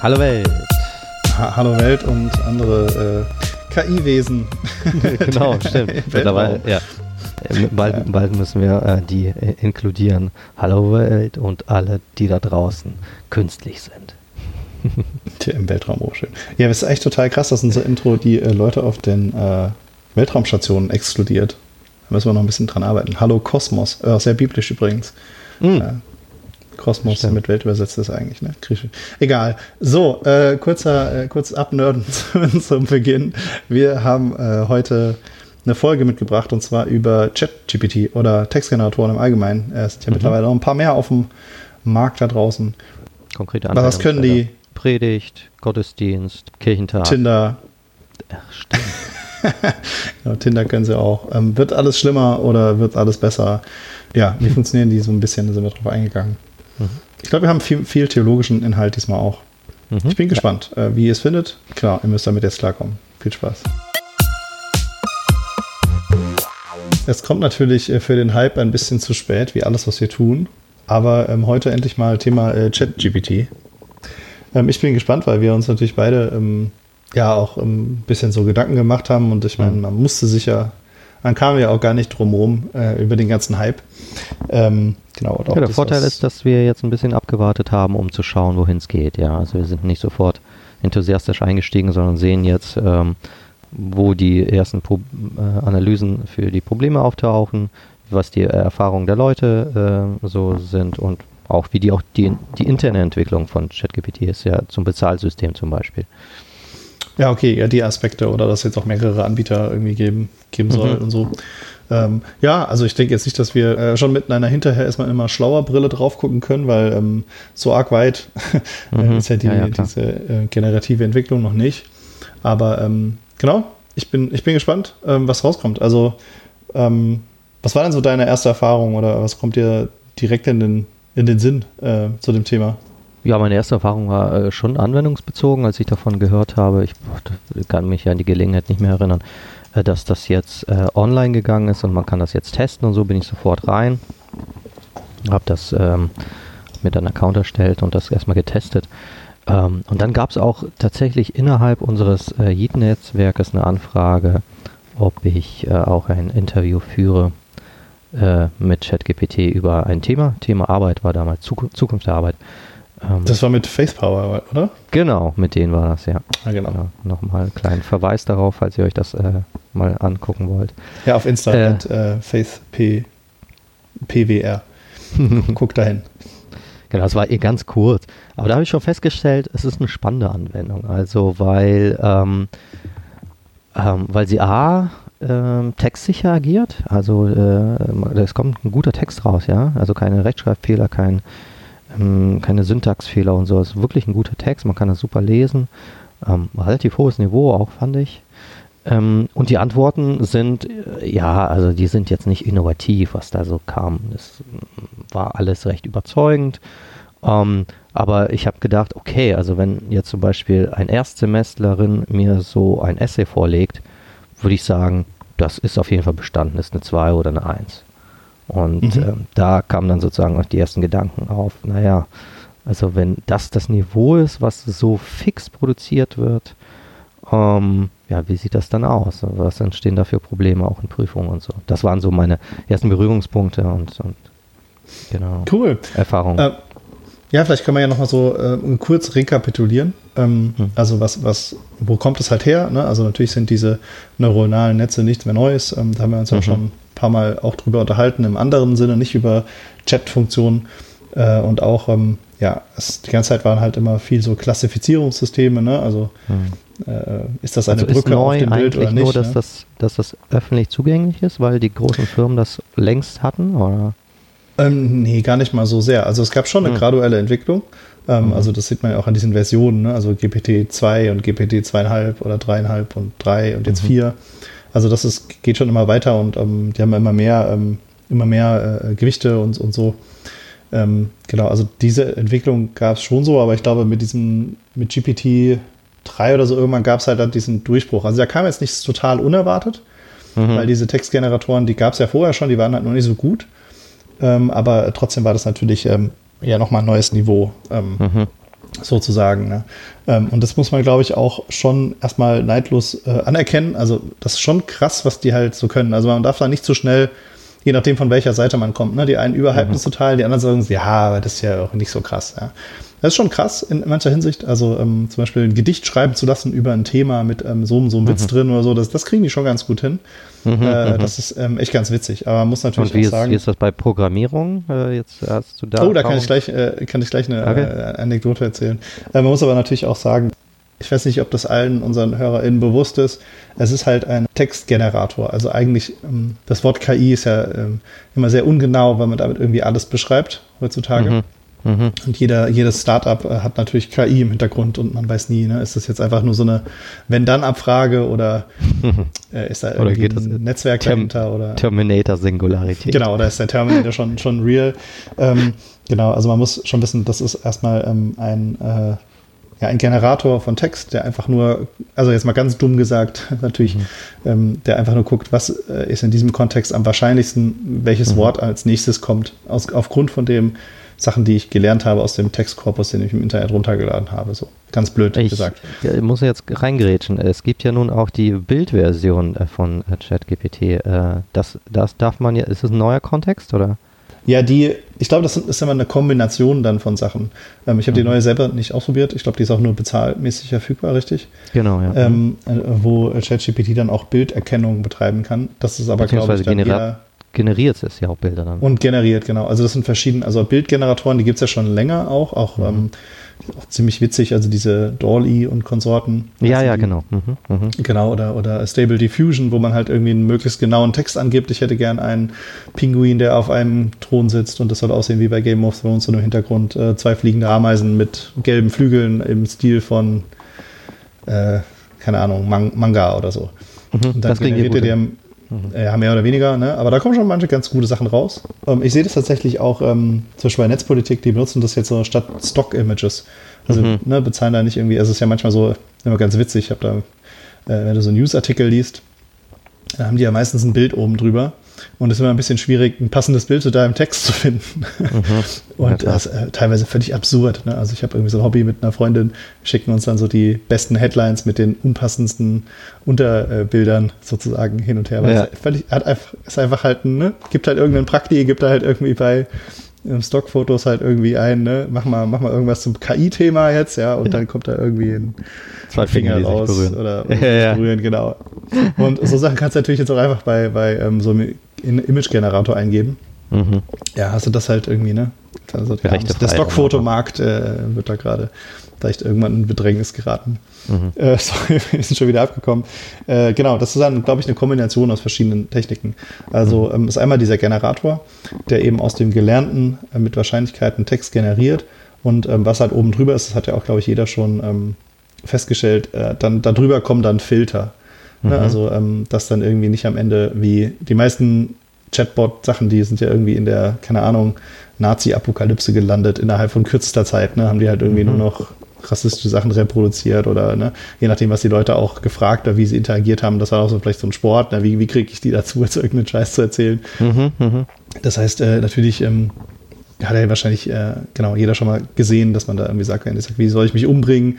Hallo Welt. Ha Hallo Welt und andere äh, KI-Wesen. genau, stimmt. Mittlerweile, ja. Äh, bald, bald, müssen wir äh, die äh, inkludieren. Hallo Welt und alle, die da draußen künstlich sind. Tja, im Weltraum auch schön. Ja, das ist echt total krass, dass unser Intro die äh, Leute auf den äh, Weltraumstationen exkludiert. Da müssen wir noch ein bisschen dran arbeiten. Hallo Kosmos, sehr biblisch übrigens. Mhm. Kosmos Stimmt. mit Welt übersetzt ist eigentlich, ne? Griechisch. Egal. So, äh, kurzer, äh, kurz abnörden zum Beginn. Wir haben äh, heute eine Folge mitgebracht und zwar über ChatGPT oder Textgeneratoren im Allgemeinen. Es sind ja mhm. mittlerweile noch ein paar mehr auf dem Markt da draußen. Konkrete Anwendungen. Was können die? Predigt, Gottesdienst, Kirchentag. Tinder. Ach, stimmt. genau, Tinder können sie auch. Ähm, wird alles schlimmer oder wird alles besser? Ja, wie funktionieren die so ein bisschen? Da sind wir drauf eingegangen. Ich glaube, wir haben viel, viel, theologischen Inhalt diesmal auch. Mhm. Ich bin gespannt, äh, wie ihr es findet. Klar, ihr müsst damit jetzt klarkommen. Viel Spaß. Es kommt natürlich äh, für den Hype ein bisschen zu spät, wie alles, was wir tun. Aber ähm, heute endlich mal Thema äh, ChatGPT. Ähm, ich bin gespannt, weil wir uns natürlich beide ähm, ja auch ähm, ein bisschen so Gedanken gemacht haben. Und ich meine, mhm. man musste sich ja, man kam ja auch gar nicht drum rum äh, über den ganzen Hype. Ähm, Genau. Ja, der Vorteil ist, dass wir jetzt ein bisschen abgewartet haben, um zu schauen, wohin es geht. Ja, also wir sind nicht sofort enthusiastisch eingestiegen, sondern sehen jetzt, ähm, wo die ersten Pro äh, Analysen für die Probleme auftauchen, was die Erfahrungen der Leute äh, so sind und auch wie die auch die, die interne Entwicklung von ChatGPT ist, ja zum Bezahlsystem zum Beispiel. Ja, okay, ja, die Aspekte oder dass jetzt auch mehrere Anbieter irgendwie geben, geben soll mhm. und so. Ähm, ja, also ich denke jetzt nicht, dass wir äh, schon mit einer hinterher erstmal immer schlauer Brille drauf gucken können, weil ähm, so arg weit mhm. ist ja, die, ja, ja diese äh, generative Entwicklung noch nicht. Aber ähm, genau, ich bin, ich bin gespannt, ähm, was rauskommt. Also, ähm, was war denn so deine erste Erfahrung oder was kommt dir direkt in den, in den Sinn äh, zu dem Thema? Ja, meine erste Erfahrung war äh, schon anwendungsbezogen, als ich davon gehört habe. Ich kann mich ja an die Gelegenheit nicht mehr erinnern. Äh, dass das jetzt äh, online gegangen ist und man kann das jetzt testen und so bin ich sofort rein. Habe das ähm, mit einem Account erstellt und das erstmal getestet. Ähm, und dann gab es auch tatsächlich innerhalb unseres äh, Yeet-Netzwerkes eine Anfrage, ob ich äh, auch ein Interview führe äh, mit ChatGPT über ein Thema. Thema Arbeit war damals Zukunft, Zukunft der Arbeit. Ähm, das war mit FacePower, oder? Genau, mit denen war das, ja. Ah, genau. Ja, Nochmal einen kleinen Verweis darauf, falls ihr euch das äh, mal angucken wollt. Ja, auf Insta äh, äh, FacePWR. Guckt dahin. Genau, das war eh ganz kurz. Aber da habe ich schon festgestellt, es ist eine spannende Anwendung. Also, weil, ähm, ähm, weil sie A, ähm, textsicher agiert. Also, äh, es kommt ein guter Text raus, ja. Also keine Rechtschreibfehler, kein ähm, keine Syntaxfehler und so. Es ist wirklich ein guter Text, man kann das super lesen. Ähm, relativ hohes Niveau auch, fand ich. Ähm, und die Antworten sind, äh, ja, also die sind jetzt nicht innovativ, was da so kam. Es war alles recht überzeugend. Ähm, aber ich habe gedacht, okay, also wenn jetzt zum Beispiel ein Erstsemestlerin mir so ein Essay vorlegt, würde ich sagen, das ist auf jeden Fall bestanden, ist eine 2 oder eine 1. Und mhm. äh, da kamen dann sozusagen auch die ersten Gedanken auf, naja, also wenn das das Niveau ist, was so fix produziert wird, ähm, ja, wie sieht das dann aus? Was entstehen da für Probleme auch in Prüfungen und so? Das waren so meine ersten Berührungspunkte und, und genau. Cool. Erfahrungen. Äh, ja, vielleicht kann man ja nochmal so äh, kurz rekapitulieren. Ähm, hm. Also was, was, wo kommt es halt her? Ne? Also natürlich sind diese neuronalen Netze nichts mehr Neues. Ähm, da haben wir uns mhm. ja schon paar Mal auch drüber unterhalten, im anderen Sinne, nicht über Chat-Funktionen. Äh, und auch, ähm, ja, es, die ganze Zeit waren halt immer viel so Klassifizierungssysteme, ne? Also hm. äh, ist das eine also Brücke auf dem Bild oder nicht? Nur, dass, ne? das, dass das öffentlich zugänglich ist, weil die großen Firmen das längst hatten, oder? Ähm, nee, gar nicht mal so sehr. Also es gab schon eine hm. graduelle Entwicklung. Ähm, mhm. Also das sieht man ja auch an diesen Versionen, ne? also GPT 2 und GPT 2,5 oder 3,5 und 3 und jetzt mhm. 4. Also das ist, geht schon immer weiter und ähm, die haben immer mehr, ähm, immer mehr äh, Gewichte und, und so. Ähm, genau, also diese Entwicklung gab es schon so, aber ich glaube, mit diesem, mit GPT 3 oder so irgendwann gab es halt dann diesen Durchbruch. Also da kam jetzt nichts total unerwartet, mhm. weil diese Textgeneratoren, die gab es ja vorher schon, die waren halt noch nicht so gut. Ähm, aber trotzdem war das natürlich ähm, ja nochmal ein neues Niveau. Ähm, mhm. sozusagen. Ne? Ähm, und das muss man, glaube ich, auch schon erstmal neidlos äh, anerkennen. Also das ist schon krass, was die halt so können. Also man darf da nicht zu so schnell, je nachdem von welcher Seite man kommt, ne? die einen überhypen mhm. es total, die anderen sagen, ja, aber das ist ja auch nicht so krass. Ja? Das ist schon krass in mancher Hinsicht. Also ähm, zum Beispiel ein Gedicht schreiben zu lassen über ein Thema mit ähm, so, so einem Witz mhm. drin oder so, das, das kriegen die schon ganz gut hin. Mhm, äh, mhm. das ist ähm, echt ganz witzig. Aber man muss natürlich wie auch ist, sagen. Wie ist das bei Programmierung? Äh, jetzt hast du da. Oh, da kann ich gleich, äh, kann ich gleich eine okay. Äh, Anekdote erzählen. Äh, man muss aber natürlich auch sagen, ich weiß nicht, ob das allen unseren HörerInnen bewusst ist. Es ist halt ein Textgenerator. Also eigentlich, ähm, das Wort KI ist ja ähm, immer sehr ungenau, weil man damit irgendwie alles beschreibt heutzutage. Mhm. Mhm. Und jeder, jedes Startup äh, hat natürlich KI im Hintergrund und man weiß nie, ne, ist das jetzt einfach nur so eine Wenn-Dann-Abfrage oder äh, ist da irgendwie ein Netzwerk Term dahinter? Oder, Terminator-Singularität. Genau, oder ist der Terminator schon, schon real? Ähm, genau, also man muss schon wissen, das ist erstmal ähm, ein, äh, ja, ein Generator von Text, der einfach nur, also jetzt mal ganz dumm gesagt, natürlich, mhm. ähm, der einfach nur guckt, was äh, ist in diesem Kontext am wahrscheinlichsten, welches mhm. Wort als nächstes kommt, aus, aufgrund von dem, Sachen, die ich gelernt habe aus dem Textkorpus, den ich im Internet runtergeladen habe. So ganz blöd ich, gesagt. Ich muss jetzt reingrätschen. Es gibt ja nun auch die Bildversion äh, von äh, ChatGPT. Äh, das, das darf man ja, ist das ein neuer Kontext oder? Ja, die, ich glaube, das ist immer eine Kombination dann von Sachen. Ähm, ich habe mhm. die neue selber nicht ausprobiert. Ich glaube, die ist auch nur bezahlmäßig verfügbar, richtig? Genau, ja. Ähm, wo ChatGPT dann auch Bilderkennung betreiben kann. Das ist aber, glaube ich, dann eher generiert es ja auch Bilder dann. Und generiert, genau. Also das sind verschiedene, also Bildgeneratoren, die gibt es ja schon länger auch, auch, mhm. ähm, auch ziemlich witzig, also diese Dolly und Konsorten. Ja, ja, die, genau. Mhm, mhm. Genau, oder, oder Stable Diffusion, wo man halt irgendwie einen möglichst genauen Text angibt. Ich hätte gern einen Pinguin, der auf einem Thron sitzt und das soll aussehen wie bei Game of Thrones und im Hintergrund äh, zwei fliegende Ameisen mit gelben Flügeln im Stil von, äh, keine Ahnung, Man Manga oder so. Mhm, und dann generiert er dir Mhm. Ja, mehr oder weniger, ne? aber da kommen schon manche ganz gute Sachen raus. Ähm, ich sehe das tatsächlich auch, ähm, zum Beispiel bei Netzpolitik, die benutzen das jetzt so statt Stock-Images. Also mhm. ne, bezahlen da nicht irgendwie, also es ist ja manchmal so, immer ganz witzig, ich habe da, äh, wenn du so einen News-Artikel liest, da haben die ja meistens ein Bild oben drüber. Und es ist immer ein bisschen schwierig, ein passendes Bild zu deinem Text zu finden. Mhm. Und das ist äh, teilweise völlig absurd. Ne? Also ich habe irgendwie so ein Hobby mit einer Freundin, schicken uns dann so die besten Headlines mit den unpassendsten Unterbildern sozusagen hin und her. Weil ja. es völlig, hat einfach, ist einfach halt, ne? gibt halt irgendeinen Prakti, gibt da halt irgendwie bei Stockfotos halt irgendwie ein, ne? mach mal, mach mal irgendwas zum KI-Thema jetzt, ja, und ja. dann kommt da irgendwie ein Zwei Finger, Finger raus berühren. oder, ja, berühren, genau. Und so Sachen kannst du natürlich jetzt auch einfach bei, bei ähm, so einem Image-Generator eingeben. Mhm. Ja, hast du das halt irgendwie, ne? Also der, der Stockfotomarkt äh, wird da gerade vielleicht irgendwann in Bedrängnis geraten. Mhm. Äh, sorry, wir sind schon wieder abgekommen. Äh, genau, das ist dann, glaube ich, eine Kombination aus verschiedenen Techniken. Also mhm. ähm, ist einmal dieser Generator, der eben aus dem Gelernten äh, mit Wahrscheinlichkeiten Text generiert. Und ähm, was halt oben drüber ist, das hat ja auch, glaube ich, jeder schon ähm, festgestellt, äh, dann darüber kommen dann Filter. Ne? Mhm. Ne? Also, ähm, dass dann irgendwie nicht am Ende wie die meisten Chatbot-Sachen, die sind ja irgendwie in der, keine Ahnung, Nazi-Apokalypse gelandet innerhalb von kürzester Zeit. Ne? Haben die halt irgendwie mhm. nur noch rassistische Sachen reproduziert oder ne, je nachdem, was die Leute auch gefragt oder wie sie interagiert haben, das war auch so vielleicht so ein Sport, ne, wie, wie kriege ich die dazu, jetzt irgendeinen Scheiß zu erzählen. Mhm, mh. Das heißt, äh, natürlich ähm, hat er wahrscheinlich, äh, genau, jeder schon mal gesehen, dass man da irgendwie sagt, sage, wie soll ich mich umbringen?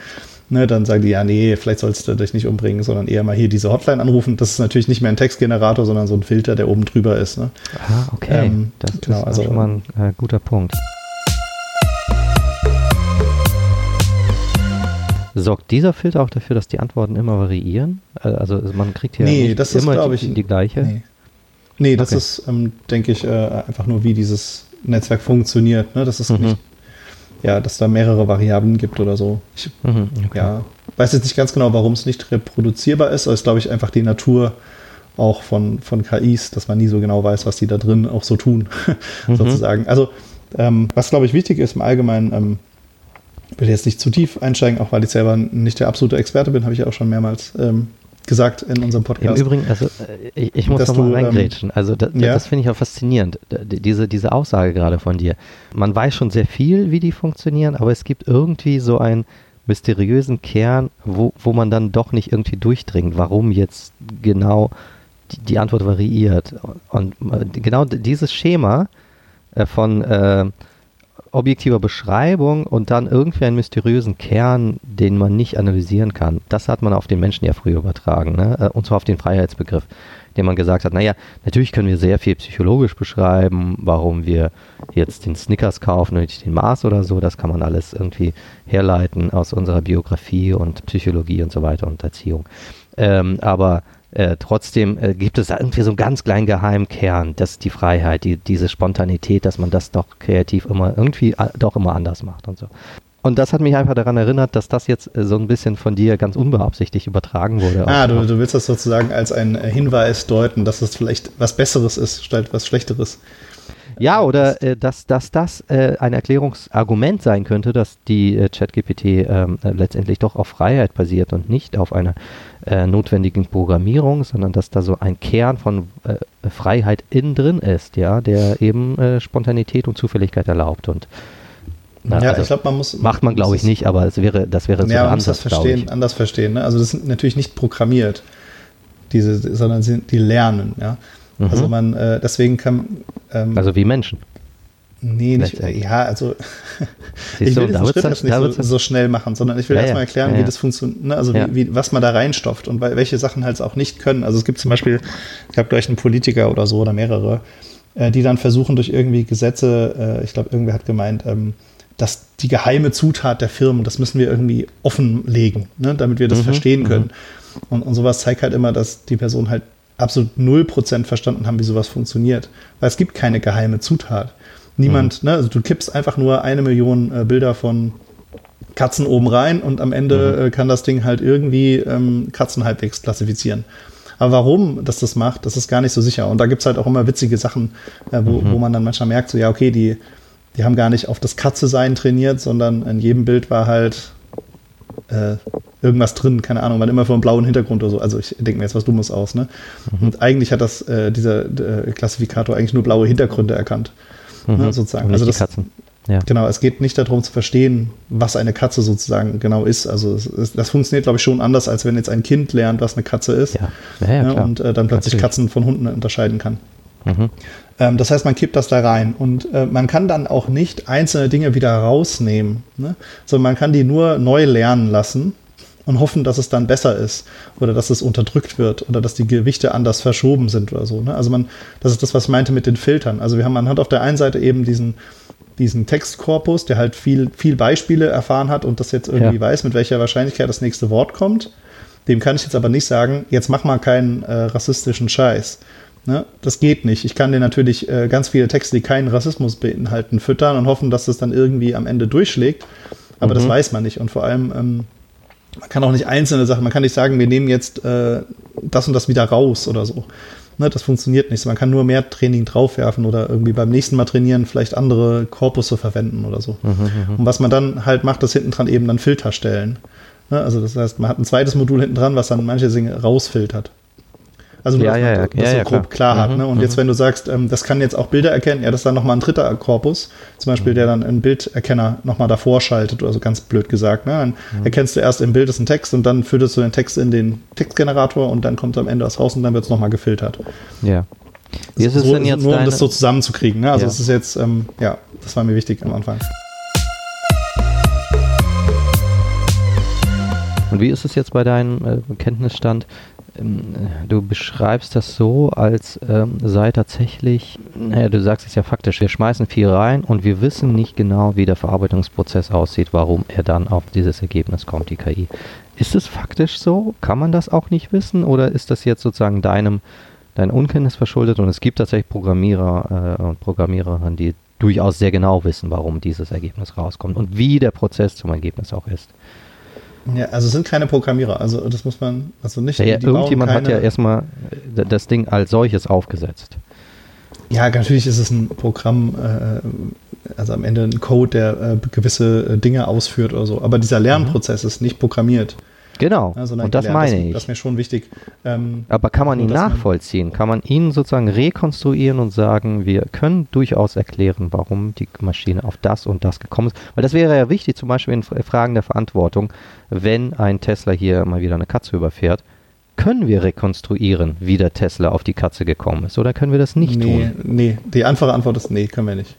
Ne, dann sagen die, ja, nee, vielleicht sollst du dich nicht umbringen, sondern eher mal hier diese Hotline anrufen. Das ist natürlich nicht mehr ein Textgenerator, sondern so ein Filter, der oben drüber ist. Ne? Ah, okay. Ähm, das genau, ist also, schon mal ein äh, guter Punkt. Sorgt dieser Filter auch dafür, dass die Antworten immer variieren? Äh, also man kriegt hier nee, das immer ist, die, die, gleiche? Nee, nee das okay. ist, ähm, denke ich, äh, einfach nur, wie dieses Netzwerk funktioniert. Ne? Das ist mhm. nicht, ja, dass da mehrere Variablen gibt oder so. Ich mhm, okay. ja, weiß jetzt nicht ganz genau, warum es nicht reproduzierbar ist, aber es ist, glaube ich, einfach die Natur auch von, von KIs, dass man nie so genau weiß, was die da drin auch so tun, mhm. sozusagen. Also, ähm, was, glaube ich, wichtig ist im Allgemeinen, ähm, will jetzt nicht zu tief einsteigen, auch weil ich selber nicht der absolute Experte bin, habe ich ja auch schon mehrmals ähm, gesagt in unserem Podcast. Im Übrigen, also äh, ich, ich muss nochmal ähm, reingrätschen. Also da, ja? das finde ich auch faszinierend, diese, diese Aussage gerade von dir. Man weiß schon sehr viel, wie die funktionieren, aber es gibt irgendwie so einen mysteriösen Kern, wo, wo man dann doch nicht irgendwie durchdringt, warum jetzt genau die, die Antwort variiert. Und äh, genau dieses Schema äh, von äh, objektiver Beschreibung und dann irgendwie einen mysteriösen Kern, den man nicht analysieren kann. Das hat man auf den Menschen ja früher übertragen, ne? Äh, und zwar auf den Freiheitsbegriff, den man gesagt hat, naja, natürlich können wir sehr viel psychologisch beschreiben, warum wir jetzt den Snickers kaufen und nicht den Mars oder so, das kann man alles irgendwie herleiten aus unserer Biografie und Psychologie und so weiter und Erziehung. Ähm, aber äh, trotzdem äh, gibt es da irgendwie so einen ganz kleinen geheimen Kern, das ist die Freiheit, die, diese Spontanität, dass man das doch kreativ immer irgendwie äh, doch immer anders macht und so. Und das hat mich einfach daran erinnert, dass das jetzt äh, so ein bisschen von dir ganz unbeabsichtigt übertragen wurde. Ah, du, du willst das sozusagen als einen Hinweis deuten, dass es vielleicht was Besseres ist, statt was Schlechteres. Ja, oder äh, dass, dass das äh, ein Erklärungsargument sein könnte, dass die äh, ChatGPT ähm, äh, letztendlich doch auf Freiheit basiert und nicht auf einer äh, notwendigen Programmierung, sondern dass da so ein Kern von äh, Freiheit innen drin ist, ja, der eben Spontanität und Zufälligkeit erlaubt und na, ja, also ich glaube, man muss. Macht man, glaube ich, nicht, aber es wäre, das wäre so ja, man muss das verstehen, anders verstehen. Ne? Also, das sind natürlich nicht programmiert, diese, sondern sie, die lernen, ja. Mhm. Also man, äh, deswegen kann. Ähm, also wie Menschen. Nee, nicht, ja, also ich will diesen Schritt jetzt nicht so, so, schnell machen, sondern ich will ja, erstmal erklären, ja, ja. wie das funktioniert, ne? also wie, wie, was man da reinstopft und welche Sachen halt auch nicht können. Also es gibt zum Beispiel, ich habe gleich einen Politiker oder so oder mehrere, äh, die dann versuchen durch irgendwie Gesetze, äh, ich glaube, irgendwer hat gemeint, ähm, dass die geheime Zutat der Firmen, das müssen wir irgendwie offenlegen, ne? damit wir das mhm, verstehen können. Mhm. Und, und sowas zeigt halt immer, dass die Person halt absolut 0% verstanden haben, wie sowas funktioniert. Weil es gibt keine geheime Zutat. Niemand, mhm. ne, also du kippst einfach nur eine Million äh, Bilder von Katzen oben rein und am Ende mhm. äh, kann das Ding halt irgendwie ähm, Katzen halbwegs klassifizieren. Aber warum das das macht, das ist gar nicht so sicher. Und da gibt es halt auch immer witzige Sachen, äh, wo, mhm. wo man dann manchmal merkt, so ja, okay, die, die haben gar nicht auf das Katze-Sein trainiert, sondern in jedem Bild war halt äh, irgendwas drin, keine Ahnung, man immer vor einem blauen Hintergrund oder so. Also ich denke mir jetzt was Dummes aus, ne? Mhm. Und eigentlich hat das, äh, dieser äh, Klassifikator eigentlich nur blaue Hintergründe erkannt. Ne, mhm. Ne, sozusagen. also das, Katzen. Ja. Genau, es geht nicht darum zu verstehen, was eine Katze sozusagen genau ist. Also es, es, das funktioniert, glaube ich, schon anders, als wenn jetzt ein Kind lernt, was eine Katze ist. Ja. Ja, ja, ne, und äh, dann plötzlich Natürlich. Katzen von Hunden unterscheiden kann. Mhm. Ähm, das heißt, man kippt das da rein und äh, man kann dann auch nicht einzelne Dinge wieder rausnehmen, ne? sondern man kann die nur neu lernen lassen und hoffen, dass es dann besser ist oder dass es unterdrückt wird oder dass die Gewichte anders verschoben sind oder so. Ne? Also man, das ist das, was ich meinte mit den Filtern. Also wir haben, man hat auf der einen Seite eben diesen, diesen Textkorpus, der halt viel, viel Beispiele erfahren hat und das jetzt irgendwie ja. weiß, mit welcher Wahrscheinlichkeit das nächste Wort kommt. Dem kann ich jetzt aber nicht sagen, jetzt mach mal keinen äh, rassistischen Scheiß. Ne? Das geht nicht. Ich kann dir natürlich äh, ganz viele Texte, die keinen Rassismus beinhalten, füttern und hoffen, dass das dann irgendwie am Ende durchschlägt. Aber mhm. das weiß man nicht. Und vor allem, ähm, man kann auch nicht einzelne Sachen, man kann nicht sagen, wir nehmen jetzt äh, das und das wieder raus oder so. Ne, das funktioniert nicht. Man kann nur mehr Training draufwerfen oder irgendwie beim nächsten Mal trainieren vielleicht andere Korpusse verwenden oder so. Mhm, mhm. und was man dann halt macht, ist hinten dran eben dann Filter stellen. Ne, also das heißt, man hat ein zweites Modul hinten dran, was dann manche Dinge rausfiltert. Also nur, ja, ja, ja. das ja, so grob klar, klar hat. Mhm, ne? Und mhm. jetzt, wenn du sagst, ähm, das kann jetzt auch Bilder erkennen, ja, das ist dann nochmal ein dritter Korpus, zum Beispiel, der dann einen Bilderkenner nochmal davor schaltet, oder so ganz blöd gesagt. Ne? Dann mhm. erkennst du erst im Bild ist ein Text und dann führst du den Text in den Textgenerator und dann kommt am Ende was raus und dann wird es nochmal gefiltert. Ja. Wie ist es so, denn jetzt nur um das so zusammenzukriegen. Ne? Also es ist jetzt, ähm, ja, das war mir wichtig am Anfang. Und wie ist es jetzt bei deinem äh, Kenntnisstand? Ähm, du beschreibst das so, als ähm, sei tatsächlich, naja, du sagst es ja faktisch, wir schmeißen viel rein und wir wissen nicht genau, wie der Verarbeitungsprozess aussieht, warum er dann auf dieses Ergebnis kommt, die KI. Ist es faktisch so? Kann man das auch nicht wissen oder ist das jetzt sozusagen deinem, dein Unkenntnis verschuldet und es gibt tatsächlich Programmierer äh, und Programmiererinnen, die durchaus sehr genau wissen, warum dieses Ergebnis rauskommt und wie der Prozess zum Ergebnis auch ist? Ja, also es sind keine Programmierer, also das muss man, also nicht. Ja, ja, irgendjemand hat ja erstmal äh, das Ding als solches aufgesetzt. Ja, natürlich ist es ein Programm, äh, also am Ende ein Code, der äh, gewisse Dinge ausführt oder so. Aber dieser Lernprozess mhm. ist nicht programmiert. Genau, ja, und das meine das, ich. Das ist mir schon wichtig. Ähm, Aber kann man ihn nachvollziehen? Kann man ihn sozusagen rekonstruieren und sagen, wir können durchaus erklären, warum die Maschine auf das und das gekommen ist? Weil das wäre ja wichtig, zum Beispiel in Fragen der Verantwortung, wenn ein Tesla hier mal wieder eine Katze überfährt, können wir rekonstruieren, wie der Tesla auf die Katze gekommen ist? Oder können wir das nicht nee, tun? Nee, die einfache Antwort ist nee, können wir nicht.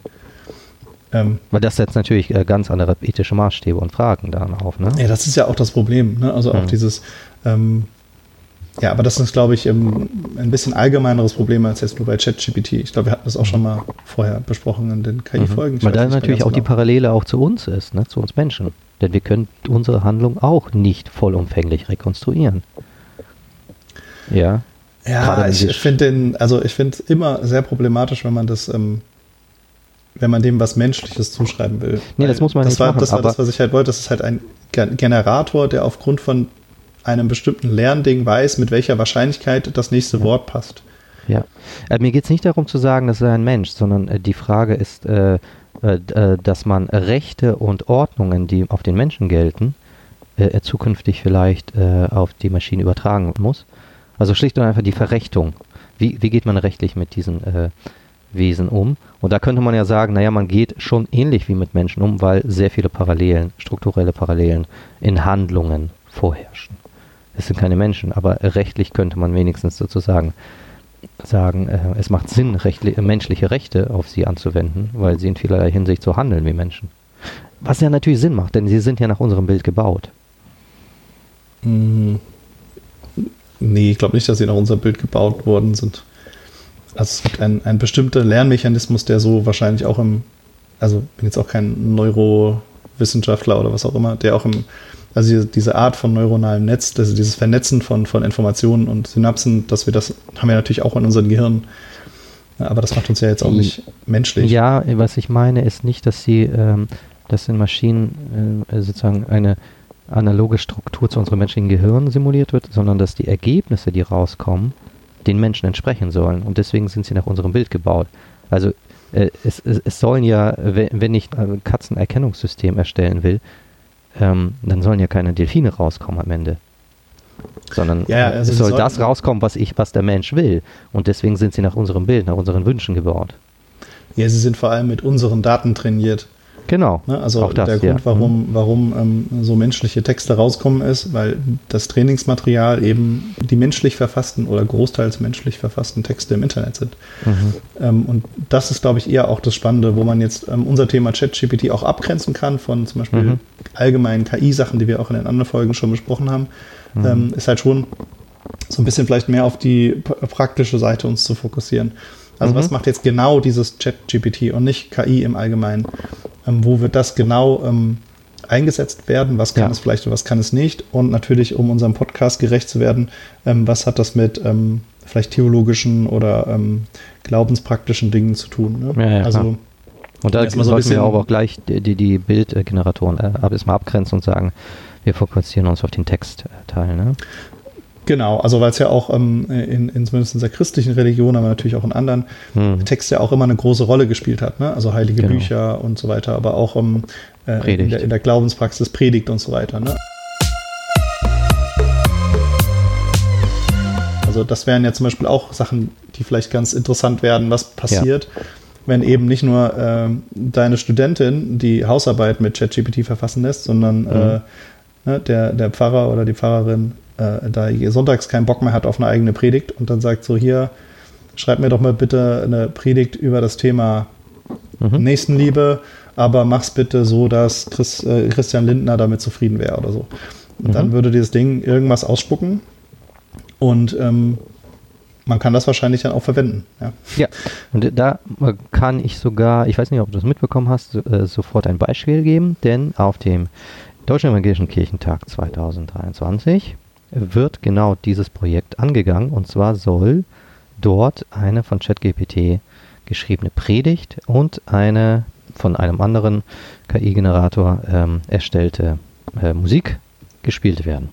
Ähm, Weil das setzt natürlich äh, ganz andere ethische Maßstäbe und Fragen dann auf. Ne? Ja, das ist ja auch das Problem. Ne? Also auch mhm. dieses, ähm, ja, aber das ist, glaube ich, ein bisschen allgemeineres Problem als jetzt nur bei ChatGPT. Ich glaube, wir hatten das auch schon mal vorher besprochen in den KI-Folgen. Mhm. Weil da natürlich auch genau. die Parallele auch zu uns ist, ne? zu uns Menschen. Denn wir können unsere Handlung auch nicht vollumfänglich rekonstruieren. Ja. Ja, ich finde den, also ich finde es immer sehr problematisch, wenn man das ähm, wenn man dem was Menschliches zuschreiben will. Nee, das muss man das nicht war, machen. Das war das, was ich halt wollte. Das ist halt ein Generator, der aufgrund von einem bestimmten Lernding weiß, mit welcher Wahrscheinlichkeit das nächste ja. Wort passt. Ja. Äh, mir geht es nicht darum zu sagen, das sei ein Mensch, sondern äh, die Frage ist, äh, äh, äh dass man Rechte und Ordnungen, die auf den Menschen gelten, äh, zukünftig vielleicht auf die Maschine übertragen muss. Also schlicht und einfach die Verrechtung. Wie, wie geht man rechtlich mit diesen Wesen um. Und da könnte man ja sagen, naja, man geht schon ähnlich wie mit Menschen um, weil sehr viele Parallelen, strukturelle Parallelen in Handlungen vorherrschen. Es sind keine Menschen, aber rechtlich könnte man wenigstens sozusagen sagen, äh, es macht Sinn, rechtli menschliche Rechte auf sie anzuwenden, weil sie in vielerlei Hinsicht so handeln wie Menschen. Was ja natürlich Sinn macht, denn sie sind ja nach unserem Bild gebaut. Mm. Nee, ich glaube nicht, dass sie nach unserem Bild gebaut worden sind. Also es gibt einen, einen bestimmten Lernmechanismus, der so wahrscheinlich auch im, also bin jetzt auch kein Neurowissenschaftler oder was auch immer, der auch im, also diese Art von neuronalem Netz, also dieses Vernetzen von, von Informationen und Synapsen, dass wir das haben wir natürlich auch in unseren Gehirnen. Aber das macht uns ja jetzt auch nicht menschlich. Ja, was ich meine, ist nicht, dass sie, ähm, dass in Maschinen äh, sozusagen eine analoge Struktur zu unserem menschlichen Gehirn simuliert wird, sondern dass die Ergebnisse, die rauskommen, den Menschen entsprechen sollen. Und deswegen sind sie nach unserem Bild gebaut. Also äh, es, es, es, sollen ja, wenn ich ein Katzenerkennungssystem erstellen will, ähm, dann sollen ja keine Delfine rauskommen am Ende. Sondern ja, also es soll das rauskommen, was ich, was der Mensch will. Und deswegen sind sie nach unserem Bild, nach unseren Wünschen gebaut. Ja, sie sind vor allem mit unseren Daten trainiert. Genau. Ne? Also das, der Grund, ja. warum, mhm. warum ähm, so menschliche Texte rauskommen, ist, weil das Trainingsmaterial eben die menschlich verfassten oder großteils menschlich verfassten Texte im Internet sind. Mhm. Ähm, und das ist, glaube ich, eher auch das Spannende, wo man jetzt ähm, unser Thema ChatGPT auch abgrenzen kann von zum Beispiel mhm. allgemeinen KI-Sachen, die wir auch in den anderen Folgen schon besprochen haben. Mhm. Ähm, ist halt schon so ein bisschen vielleicht mehr auf die praktische Seite uns zu fokussieren. Also mhm. was macht jetzt genau dieses Chat-GPT und nicht KI im Allgemeinen? Ähm, wo wird das genau ähm, eingesetzt werden? Was kann ja. es vielleicht und was kann es nicht? Und natürlich, um unserem Podcast gerecht zu werden, ähm, was hat das mit ähm, vielleicht theologischen oder ähm, glaubenspraktischen Dingen zu tun? Ne? Ja, ja, also und da sollten so wir auch gleich die, die, die Bildgeneratoren äh, erstmal abgrenzen und sagen, wir fokussieren uns auf den Textteil. Ne? Genau, also weil es ja auch ähm, in, in zumindest in der christlichen Religion, aber natürlich auch in anderen hm. Texten ja auch immer eine große Rolle gespielt hat. Ne? Also heilige genau. Bücher und so weiter, aber auch um, äh, in, der, in, der, Glaubenspraxis Predigt und so weiter. Ne? Also das wären ja zum Beispiel auch Sachen, die vielleicht ganz interessant werden, was passiert, ja. wenn eben nicht nur äh, deine Studentin die Hausarbeit mit ChatGPT verfassen lässt, sondern mhm. äh, ne, der, der Pfarrer oder die Pfarrerin äh, da sonntags keinen Bock mehr hat auf eine eigene Predigt und dann sagt so, hier, schreib mir doch mal bitte eine Predigt über das Thema mhm. Nächstenliebe, aber mach's bitte so, dass Chris, äh, Christian Lindner damit zufrieden wäre oder so. Und mhm. dann würde dieses Ding irgendwas ausspucken und ähm, man kann das wahrscheinlich dann auch verwenden. Ja. ja, und da kann ich sogar, ich weiß nicht, ob du das mitbekommen hast, äh, sofort ein Beispiel geben, denn auf dem Deutschen Evangelischen Kirchentag 2023 wird genau dieses Projekt angegangen. Und zwar soll dort eine von ChatGPT geschriebene Predigt und eine von einem anderen KI-Generator ähm, erstellte äh, Musik gespielt werden.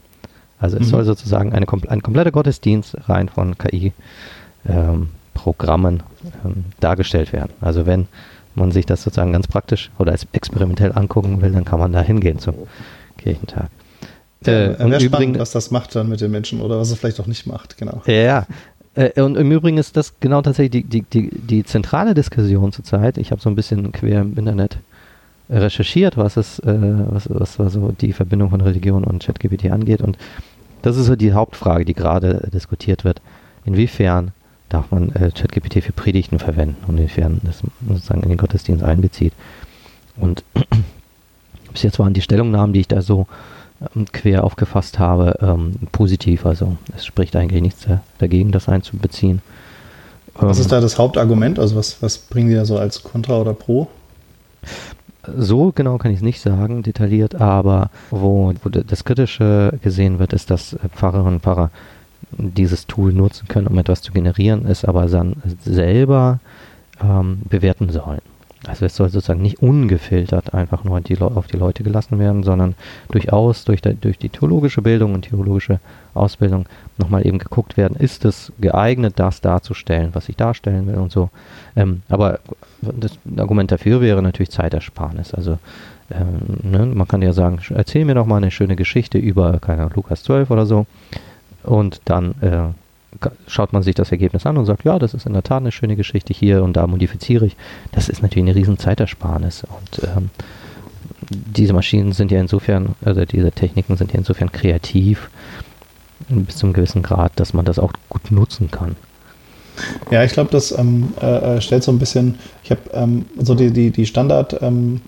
Also es mhm. soll sozusagen eine, ein kompletter Gottesdienst rein von KI-Programmen ähm, ähm, dargestellt werden. Also wenn man sich das sozusagen ganz praktisch oder als experimentell angucken will, dann kann man da hingehen zum Kirchentag. Äh, und spannend, übrigens, was das macht dann mit den Menschen oder was es vielleicht auch nicht macht, genau. Ja, äh, und im Übrigen ist das genau tatsächlich die, die, die, die zentrale Diskussion zurzeit. Ich habe so ein bisschen quer im Internet recherchiert, was es, äh, was, was, was so die Verbindung von Religion und ChatGPT angeht. Und das ist so die Hauptfrage, die gerade diskutiert wird. Inwiefern darf man äh, ChatGPT für Predigten verwenden und inwiefern das sozusagen in den Gottesdienst einbezieht. Und bis jetzt waren die Stellungnahmen, die ich da so quer aufgefasst habe, ähm, positiv. Also es spricht eigentlich nichts dagegen, das einzubeziehen. Was ist ähm, da das Hauptargument? Also was, was bringen die da so als Contra oder Pro? So genau kann ich es nicht sagen, detailliert, aber wo, wo das Kritische gesehen wird, ist, dass Pfarrerinnen und Pfarrer dieses Tool nutzen können, um etwas zu generieren, es aber dann selber ähm, bewerten sollen. Also es soll sozusagen nicht ungefiltert einfach nur die auf die Leute gelassen werden, sondern durchaus durch, der, durch die theologische Bildung und theologische Ausbildung nochmal eben geguckt werden, ist es geeignet, das darzustellen, was ich darstellen will und so. Ähm, aber das Argument dafür wäre natürlich Zeitersparnis. Also ähm, ne, man kann ja sagen, erzähl mir doch mal eine schöne Geschichte über, keine Ahnung, Lukas 12 oder so und dann äh, schaut man sich das Ergebnis an und sagt, ja, das ist in der Tat eine schöne Geschichte hier und da modifiziere ich. Das ist natürlich eine riesen Zeitersparnis und ähm, diese Maschinen sind ja insofern, also diese Techniken sind ja insofern kreativ bis zu einem gewissen Grad, dass man das auch gut nutzen kann. Ja, ich glaube, das ähm, äh, äh stellt so ein bisschen, ich habe ähm, so die, die, die Standard ähm,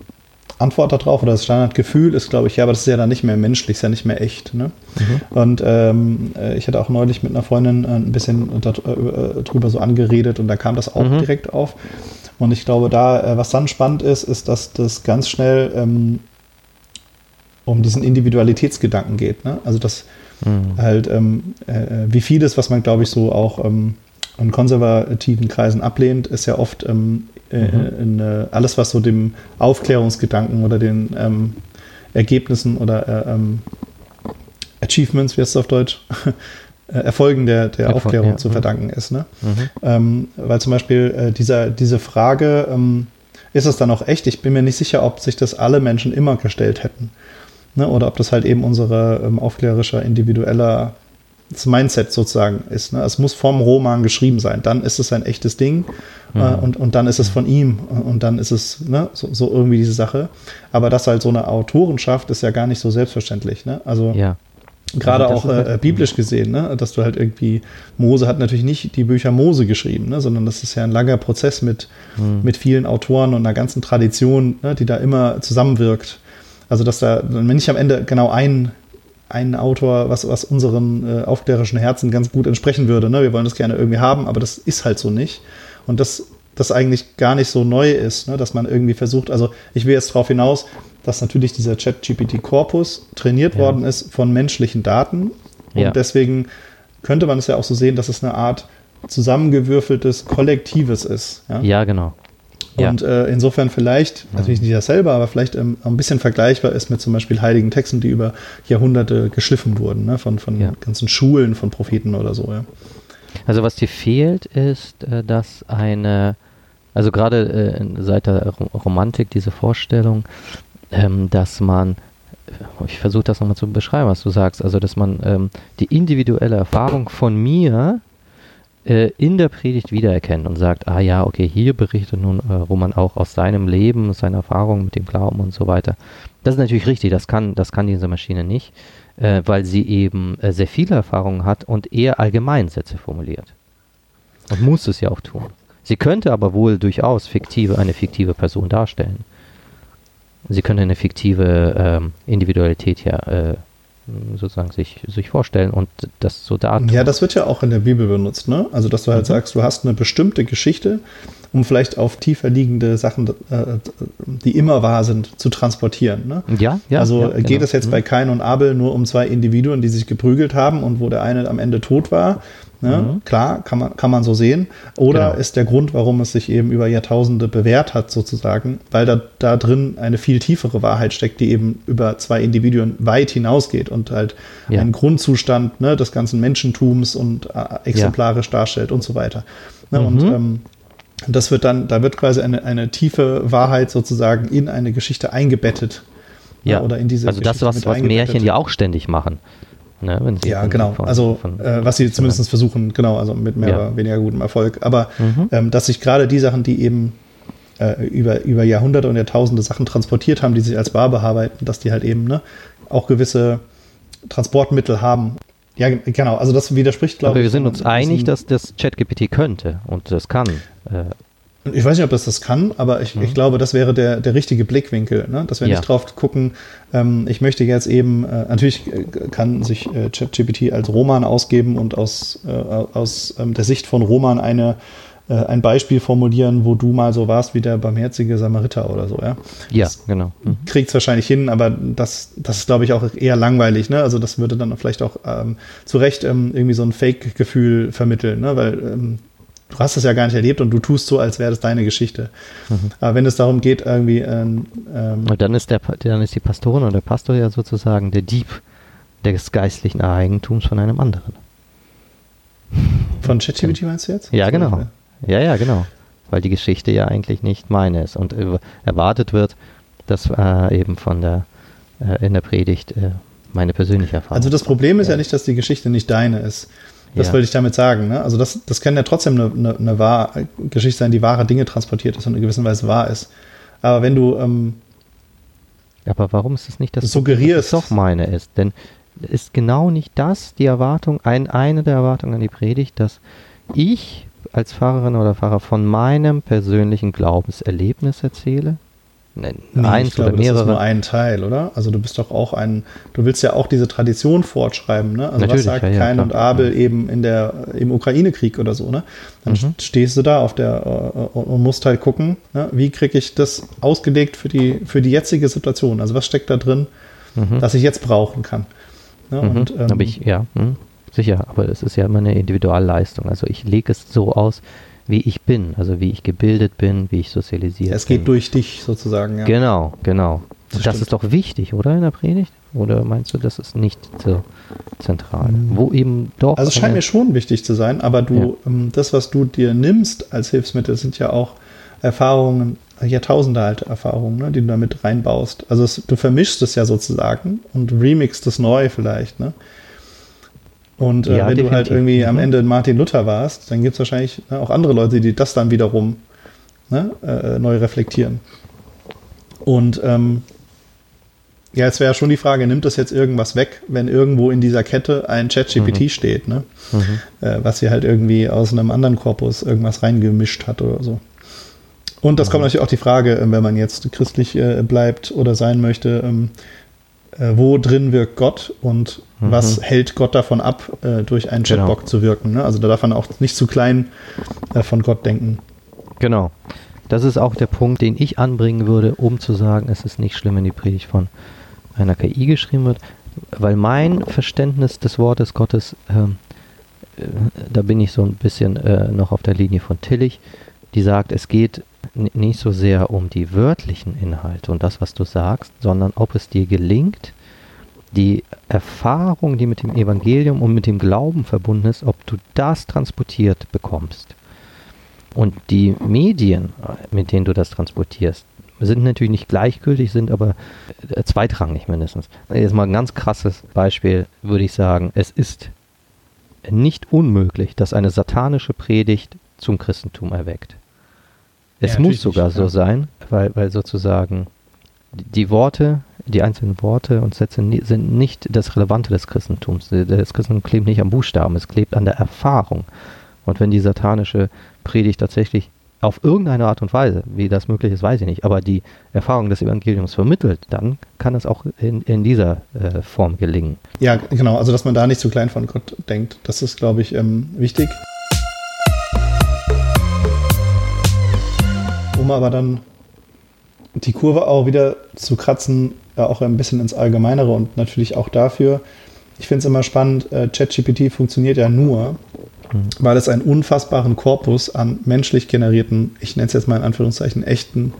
Antwort darauf oder das Standardgefühl ist, glaube ich, ja, aber das ist ja dann nicht mehr menschlich, ist ja nicht mehr echt. Ne? Mhm. Und ähm, äh, ich hatte auch neulich mit einer Freundin äh, ein bisschen äh, drüber so angeredet und da kam das auch mhm. direkt auf. Und ich glaube, da, was dann spannend ist, ist, dass das ganz schnell ähm, um diesen Individualitätsgedanken geht. Ne? Also, dass mhm. halt, ähm, äh, wie vieles, was man, glaube ich, so auch ähm, in konservativen Kreisen ablehnt, ist ja oft ähm, äh, mhm. in, äh, alles, was so dem Aufklärungsgedanken oder den ähm, Ergebnissen oder äh, ähm, Achievements, wie heißt es auf Deutsch, Erfolgen der, der Erfolg, Aufklärung ja. zu mhm. verdanken ist. Ne? Mhm. Ähm, weil zum Beispiel äh, dieser, diese Frage, ähm, ist es dann auch echt? Ich bin mir nicht sicher, ob sich das alle Menschen immer gestellt hätten. Ne? Oder ob das halt eben unsere ähm, aufklärischer, individueller das Mindset sozusagen ist. Ne? Es muss vom Roman geschrieben sein. Dann ist es ein echtes Ding äh, mhm. äh, und, und dann ist es von ihm und dann ist es ne, so, so, irgendwie diese Sache. Aber das halt so eine Autorenschaft ist ja gar nicht so selbstverständlich. Ne? Also ja. gerade also auch äh, halt, biblisch gesehen, ne? dass du halt irgendwie, Mose hat natürlich nicht die Bücher Mose geschrieben, ne? sondern das ist ja ein langer Prozess mit, mhm. mit vielen Autoren und einer ganzen Tradition, ne? die da immer zusammenwirkt. Also dass da, wenn nicht am Ende genau ein ein Autor, was, was unseren äh, aufklärerischen Herzen ganz gut entsprechen würde. Ne? Wir wollen das gerne irgendwie haben, aber das ist halt so nicht. Und das, das eigentlich gar nicht so neu ist, ne? dass man irgendwie versucht, also ich will jetzt darauf hinaus, dass natürlich dieser Chat-GPT-Korpus trainiert ja. worden ist von menschlichen Daten. Und ja. deswegen könnte man es ja auch so sehen, dass es eine Art zusammengewürfeltes Kollektives ist. Ja, ja genau. Und äh, insofern vielleicht, natürlich nicht dasselbe, aber vielleicht ähm, ein bisschen vergleichbar ist mit zum Beispiel heiligen Texten, die über Jahrhunderte geschliffen wurden, ne? von, von ja. ganzen Schulen von Propheten oder so. Ja. Also was dir fehlt, ist, äh, dass eine, also gerade äh, seit der Romantik diese Vorstellung, ähm, dass man ich versuche das nochmal zu beschreiben, was du sagst, also dass man ähm, die individuelle Erfahrung von mir äh, in der Predigt wiedererkennt und sagt, ah ja, okay, hier berichtet nun äh, Roman auch aus seinem Leben, seiner Erfahrung mit dem Glauben und so weiter. Das ist natürlich richtig, das kann, das kann diese Maschine nicht, äh, weil sie eben äh, sehr viele Erfahrungen hat und eher Allgemeinsätze formuliert. Und muss es ja auch tun. Sie könnte aber wohl durchaus fiktive, eine fiktive Person darstellen. Sie könnte eine fiktive ähm, Individualität ja äh, sozusagen sich, sich vorstellen und das so da. Ja, das wird ja auch in der Bibel benutzt, ne? Also, dass du halt mhm. sagst, du hast eine bestimmte Geschichte, um vielleicht auf tiefer liegende Sachen, äh, die immer wahr sind, zu transportieren. Ne? Ja, ja. Also ja, geht genau. es jetzt mhm. bei Kain und Abel nur um zwei Individuen, die sich geprügelt haben und wo der eine am Ende tot war Ne? Mhm. Klar, kann man, kann man so sehen. Oder genau. ist der Grund, warum es sich eben über Jahrtausende bewährt hat, sozusagen, weil da, da drin eine viel tiefere Wahrheit steckt, die eben über zwei Individuen weit hinausgeht und halt ja. einen Grundzustand ne, des ganzen Menschentums und äh, exemplarisch ja. darstellt und so weiter. Ne? Mhm. Und ähm, das wird dann, da wird quasi eine, eine tiefe Wahrheit sozusagen in eine Geschichte eingebettet. Ja, oder in diese also Geschichte das, was, was Märchen ja auch ständig machen. Ne, ja, genau. Von, also von, äh, was sie zumindest versuchen, genau, also mit mehr ja. oder weniger gutem Erfolg. Aber mhm. ähm, dass sich gerade die Sachen, die eben äh, über, über Jahrhunderte und Jahrtausende Sachen transportiert haben, die sich als wahr bearbeiten, dass die halt eben ne, auch gewisse Transportmittel haben. Ja, genau. Also das widerspricht, glaube ich. Aber wir sind uns einig, dass das ChatGPT könnte und das kann. Äh, Ich weiß nicht, ob das das kann, aber ich, mhm. ich glaube, das wäre der, der richtige Blickwinkel, ne? dass wir ja. nicht drauf gucken, ähm, ich möchte jetzt eben, äh, natürlich äh, kann sich äh, ChatGPT als Roman ausgeben und aus, äh, aus ähm, der Sicht von Roman eine, äh, ein Beispiel formulieren, wo du mal so warst wie der barmherzige Samariter oder so, ja? Ja, das genau. Mhm. Kriegt es wahrscheinlich hin, aber das, das ist, glaube ich, auch eher langweilig, ne? Also das würde dann vielleicht auch ähm, zu Recht ähm, irgendwie so ein Fake-Gefühl vermitteln, ne? Weil ähm, du hast es ja gar nicht erlebt und du tust so, als wäre das deine Geschichte. Mhm. Aber wenn es darum geht, irgendwie. Ähm, ähm dann ist der, dann ist die Pastorin oder der Pastor ja sozusagen der Dieb des geistlichen Eigentums von einem anderen. Von ChatGPT meinst du jetzt? Ja, genau. Ja, ja, genau. Weil die Geschichte ja eigentlich nicht meine ist und erwartet wird, dass äh, eben von der äh, in der Predigt äh, meine persönliche Erfahrung. Also das Problem ist ja. ja nicht, dass die Geschichte nicht deine ist. Das ja. wollte ich damit sagen. Ne? Also das, das kann ja trotzdem eine, eine, eine wahr, Geschichte sein, die wahre Dinge transportiert ist und in gewisser Weise wahr ist. Aber wenn du ähm, aber warum ist es nicht das, suggerierst? Das doch meine ist? Denn ist genau nicht das die Erwartung, ein, eine der Erwartungen an die Predigt, dass ich als Pfarrerin oder Pfarrer von meinem persönlichen Glaubenserlebnis erzähle? Nee, eins ich glaube, oder mehrere. Das ist nur ein Teil, oder? Also du bist doch auch ein, du willst ja auch diese Tradition fortschreiben, ne? Also Natürlich, was sagt ja, ja, Kain klar. und Abel eben in der, im Ukraine-Krieg oder so, ne? Dann mhm. stehst du da auf der äh, und musst halt gucken, ne? wie kriege ich das ausgelegt für die, für die jetzige Situation? Also was steckt da drin, mhm. das ich jetzt brauchen kann? Ne? Mhm. Und, ähm, ich, ja, mh, sicher, aber es ist ja immer eine Individualleistung. Also ich lege es so aus, wie ich bin, also wie ich gebildet bin, wie ich sozialisiert bin. Es geht durch dich sozusagen, ja. Genau, genau. Das, das ist doch wichtig, oder in der Predigt? Oder meinst du, das ist nicht so zentral? Mhm. Wo eben doch. Also es scheint mir schon wichtig zu sein, aber du, ja. ähm, das, was du dir nimmst als Hilfsmittel, sind ja auch Erfahrungen, Jahrtausende alte Erfahrungen, ne, die du damit reinbaust. Also es, du vermischst es ja sozusagen und remixst es neu vielleicht, ne? Und äh, ja, wenn definitiv. du halt irgendwie am mhm. Ende Martin Luther warst, dann gibt es wahrscheinlich ne, auch andere Leute, die das dann wiederum ne, äh, neu reflektieren. Und ähm, ja, jetzt wäre schon die Frage, nimmt das jetzt irgendwas weg, wenn irgendwo in dieser Kette ein ChatGPT mhm. steht, ne? Mhm. Äh, was sie halt irgendwie aus einem anderen Korpus irgendwas reingemischt hat oder so. Und das mhm. kommt natürlich auch die Frage, äh, wenn man jetzt christlich äh, bleibt oder sein möchte, ähm, äh, wo drin wirkt Gott und mhm. was hält Gott davon ab, äh, durch einen Chatbot genau. zu wirken. Ne? Also da darf man auch nicht zu klein äh, von Gott denken. Genau. Das ist auch der Punkt, den ich anbringen würde, um zu sagen, es ist nicht schlimm, wenn die Predigt von einer KI geschrieben wird, weil mein Verständnis des Wortes Gottes, ähm, äh, da bin ich so ein bisschen äh, noch auf der Linie von Tillich, die sagt, es geht nicht so sehr um die wörtlichen Inhalte und das, was du sagst, sondern ob es dir gelingt, die Erfahrung, die mit dem Evangelium und mit dem Glauben verbunden ist, ob du das transportiert bekommst. Und die Medien, mit denen du das transportierst, sind natürlich nicht gleichgültig, sind aber äh, zweitrangig mindestens. Jetzt mal ein ganz krasses Beispiel, würde ich sagen. Es ist nicht unmöglich, dass eine satanische Predigt zum Christentum erweckt. Es ja, muss sogar nicht, so ja. sein, weil, weil sozusagen die Worte, die einzelnen Worte und Sätze sind nicht das Relevante des Christentums. Das Christentum klebt nicht am Buchstaben, es klebt an der Erfahrung. Und wenn die satanische Predigt tatsächlich auf irgendeine Art und Weise, wie das möglich ist, weiß ich nicht, aber die Erfahrung des Evangeliums vermittelt, dann kann es auch in, in dieser äh, Form gelingen. Ja, genau, also dass man da nicht zu klein von Gott denkt, das ist, glaube ich, ähm, wichtig. Um aber dann die Kurve auch wieder zu kratzen, äh, auch ein bisschen ins Allgemeinere und natürlich auch dafür. Ich finde es immer spannend, äh, ChatGPT funktioniert ja nur, mhm. weil es einen unfassbaren Korpus an menschlich generierten, ich nenne es jetzt mal in Anführungszeichen, echten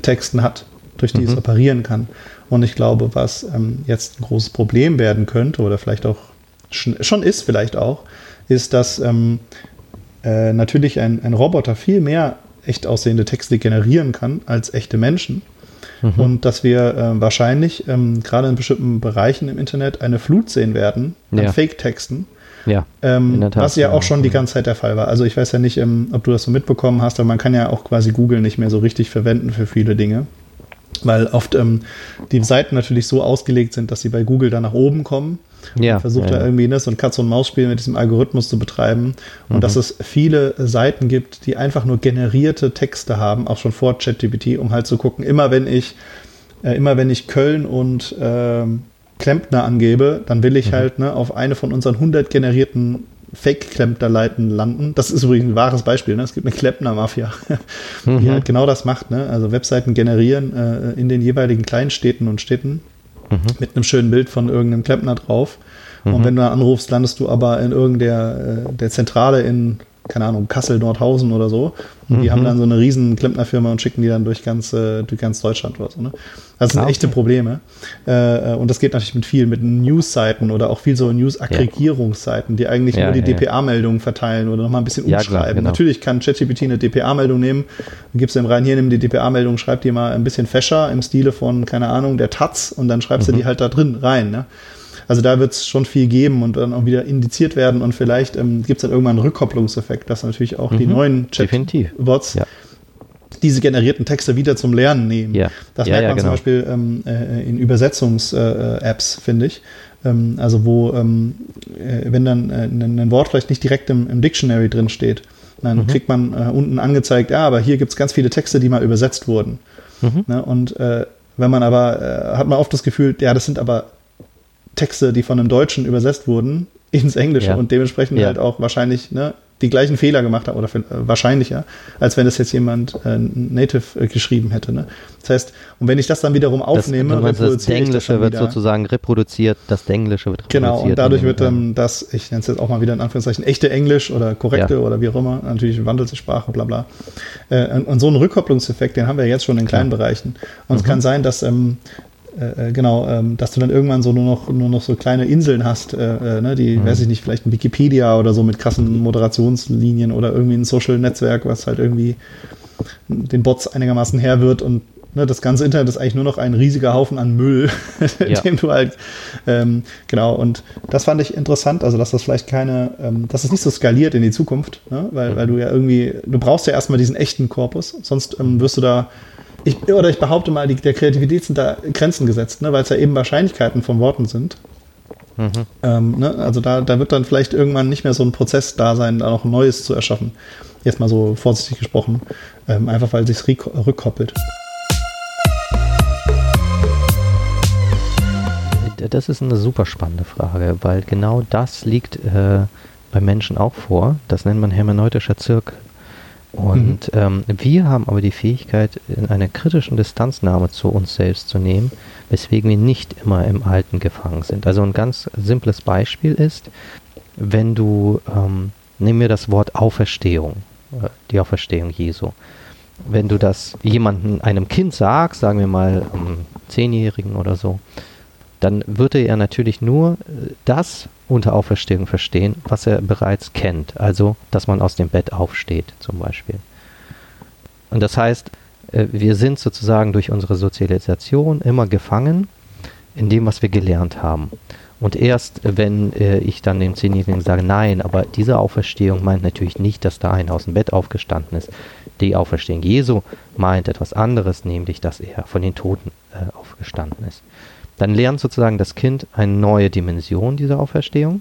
Texten hat, durch die mhm. es operieren kann. Und ich glaube, was ähm, jetzt ein großes Problem werden könnte oder vielleicht auch schon ist, vielleicht auch, ist, dass ähm, äh, natürlich ein, ein Roboter viel mehr echt aussehende Texte generieren kann als echte Menschen. Mhm. Und dass wir äh, wahrscheinlich ähm, gerade in bestimmten Bereichen im Internet eine Flut sehen werden an ja. Fake-Texten. Ja, ähm, Tat, was ja auch schon die ganze Zeit der Fall war. Also ich weiß ja nicht, ähm, ob du das so mitbekommen hast, aber man kann ja auch quasi Google nicht mehr so richtig verwenden für viele Dinge. Weil oft ähm, die Seiten natürlich so ausgelegt sind, dass sie bei Google dann nach oben kommen. Ja, versucht ja, da irgendwie ne, so ein Katz- und Maus-Spiel mit diesem Algorithmus zu betreiben. Und Mhm. dass es viele Seiten gibt, die einfach nur generierte Texte haben, auch schon vor ChatGPT, um halt zu gucken, immer wenn ich, äh, immer wenn ich Köln und ähm, Klempner angebe, dann will ich Mhm. halt ne, auf eine von unseren 100 generierten Fake-Klempner-Leiten landen. Das ist übrigens ein wahres Beispiel. Ne? Es gibt eine Klempner-Mafia, die Mhm. halt genau das macht. Ne? Also Webseiten generieren äh, in den jeweiligen Kleinstädten und Städten Mhm. mit einem schönen Bild von irgendeinem Klempner drauf. Und wenn du anrufst, landest du aber in irgendeiner äh, der Zentrale in, keine Ahnung, Kassel, Nordhausen oder so. Und die Mhm. haben dann so eine riesen Klempnerfirma und schicken die dann durch ganz, äh, durch ganz Deutschland oder so. Ne? Das sind Ah, okay. echte Probleme. Äh, und das geht natürlich mit viel, mit News-Seiten oder auch viel so News-Aggregierungsseiten, die eigentlich Ja, nur die ja. DPA-Meldungen verteilen oder nochmal ein bisschen Ja, klar, umschreiben. genau. Natürlich kann ChatGPT eine DPA-Meldung nehmen, gibst du ihm rein, hier, nimm die DPA-Meldung, schreib die mal ein bisschen fescher im Stile von, keine Ahnung, der Taz und dann schreibst Mhm. du die halt da drin rein. Ne? Also da wird es schon viel geben und dann auch wieder indiziert werden und vielleicht ähm, gibt es dann irgendwann einen Rückkopplungseffekt, dass natürlich auch die Mhm. neuen Definitiv. Chatbots Ja. diese generierten Texte wieder zum Lernen nehmen. Ja. Das Ja, merkt man zum genau. Beispiel ähm, äh, in Übersetzungs-Apps, finde ich. Ähm, also wo, ähm, äh, wenn dann äh, ein, Wort vielleicht nicht direkt im, im Dictionary drin steht, dann Mhm. kriegt man äh, unten angezeigt, ja, aber hier gibt es ganz viele Texte, die mal übersetzt wurden. Mhm. Ne? Und äh, wenn man aber, äh, hat man oft das Gefühl, ja, das sind aber Texte, die von einem Deutschen übersetzt wurden ins Englische Ja. und dementsprechend Ja. halt auch wahrscheinlich ne, die gleichen Fehler gemacht haben oder viel- äh, wahrscheinlicher, als wenn das jetzt jemand äh, native äh, geschrieben hätte. Ne? Das heißt, und wenn ich das dann wiederum aufnehme, das das Englische wird wieder. sozusagen reproduziert, das Englische wird reproduziert. Genau, und dadurch in wird dann das, ich nenne es jetzt auch mal wieder in Anführungszeichen, echte Englisch oder korrekte Ja. oder wie auch immer, natürlich wandelt sich Sprache, bla bla. Äh, und, und so einen Rückkopplungseffekt, den haben wir jetzt schon in kleinen Bereichen. Und es kann sein, dass, ähm, äh, äh, genau, ähm, dass du dann irgendwann so nur noch, nur noch so kleine Inseln hast, äh, äh, ne, die, weiß ich nicht, vielleicht ein Wikipedia oder so mit krassen Moderationslinien oder irgendwie ein Social-Netzwerk, was halt irgendwie den Bots einigermaßen her wird und ne, das ganze Internet ist eigentlich nur noch ein riesiger Haufen an Müll, Ja. dem du halt, ähm, genau, und das fand ich interessant, also dass das vielleicht keine, ähm, dass es nicht so skaliert in die Zukunft, ne? weil, weil du ja irgendwie, du brauchst ja erstmal diesen echten Korpus, sonst ähm, wirst du da, ich, oder ich behaupte mal, die, der Kreativität sind da Grenzen gesetzt, ne? weil es ja eben Wahrscheinlichkeiten von Worten sind. Mhm. Ähm, ne? Also da, da wird dann vielleicht irgendwann nicht mehr so ein Prozess da sein, da noch ein Neues zu erschaffen. Jetzt mal so vorsichtig gesprochen, ähm, einfach weil sich rückkoppelt. Das ist eine super spannende Frage, weil genau das liegt äh, bei Menschen auch vor. Das nennt man hermeneutischer Zirkel. Und ähm, wir haben aber die Fähigkeit, in einer kritischen Distanznahme zu uns selbst zu nehmen, weswegen wir nicht immer im Alten gefangen sind. Also ein ganz simples Beispiel ist, wenn du, ähm, nehmen wir das Wort Auferstehung, äh, die Auferstehung Jesu. Wenn du das jemandem, einem Kind sagst, sagen wir mal einem Zehnjährigen oder so, dann würde er natürlich nur äh, das unter Auferstehung verstehen, was er bereits kennt. Also, dass man aus dem Bett aufsteht, zum Beispiel. Und das heißt, äh, wir sind sozusagen durch unsere Sozialisation immer gefangen in dem, was wir gelernt haben. Und erst wenn äh, ich dann dem Zehnjährigen sage, nein, aber diese Auferstehung meint natürlich nicht, dass da einer aus dem Bett aufgestanden ist. Die Auferstehung Jesu meint etwas anderes, nämlich, dass er von den Toten äh, aufgestanden ist. Dann lernt sozusagen das Kind eine neue Dimension dieser Auferstehung,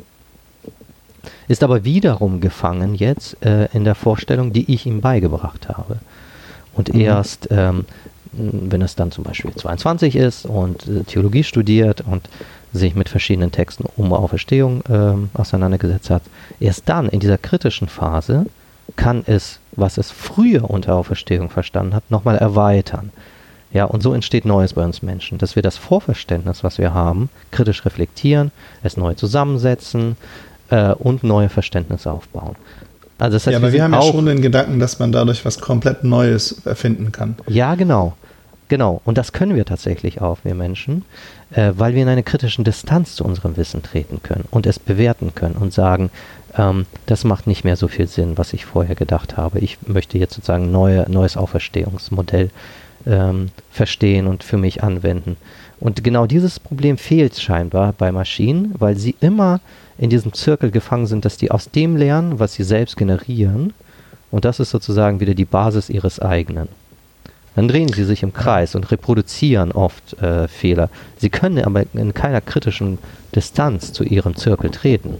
ist aber wiederum gefangen jetzt äh, in der Vorstellung, die ich ihm beigebracht habe. Und Mhm. erst, ähm, wenn es dann zum Beispiel 22 ist und äh, Theologie studiert und sich mit verschiedenen Texten um Auferstehung ähm, auseinandergesetzt hat, erst dann in dieser kritischen Phase kann es, was es früher unter Auferstehung verstanden hat, nochmal erweitern. Ja, und so entsteht Neues bei uns Menschen, dass wir das Vorverständnis, was wir haben, kritisch reflektieren, es neu zusammensetzen äh, und neue Verständnisse aufbauen. Also das heißt, ja, aber wir, sind haben ja auch- schon den Gedanken, dass man dadurch was komplett Neues erfinden kann. Ja, genau. Genau. Und das können wir tatsächlich auch, wir Menschen, äh, weil wir in eine kritische Distanz zu unserem Wissen treten können und es bewerten können und sagen, ähm, das macht nicht mehr so viel Sinn, was ich vorher gedacht habe. Ich möchte jetzt sozusagen ein neue, neues Auferstehungsmodell ähm, verstehen und für mich anwenden. Und genau dieses Problem fehlt scheinbar bei Maschinen, weil sie immer in diesem Zirkel gefangen sind, dass die aus dem lernen, was sie selbst generieren. Und das ist sozusagen wieder die Basis ihres eigenen. dann drehen sie sich im Kreis und reproduzieren oft äh, Fehler. Sie können aber in keiner kritischen Distanz zu ihrem Zirkel treten.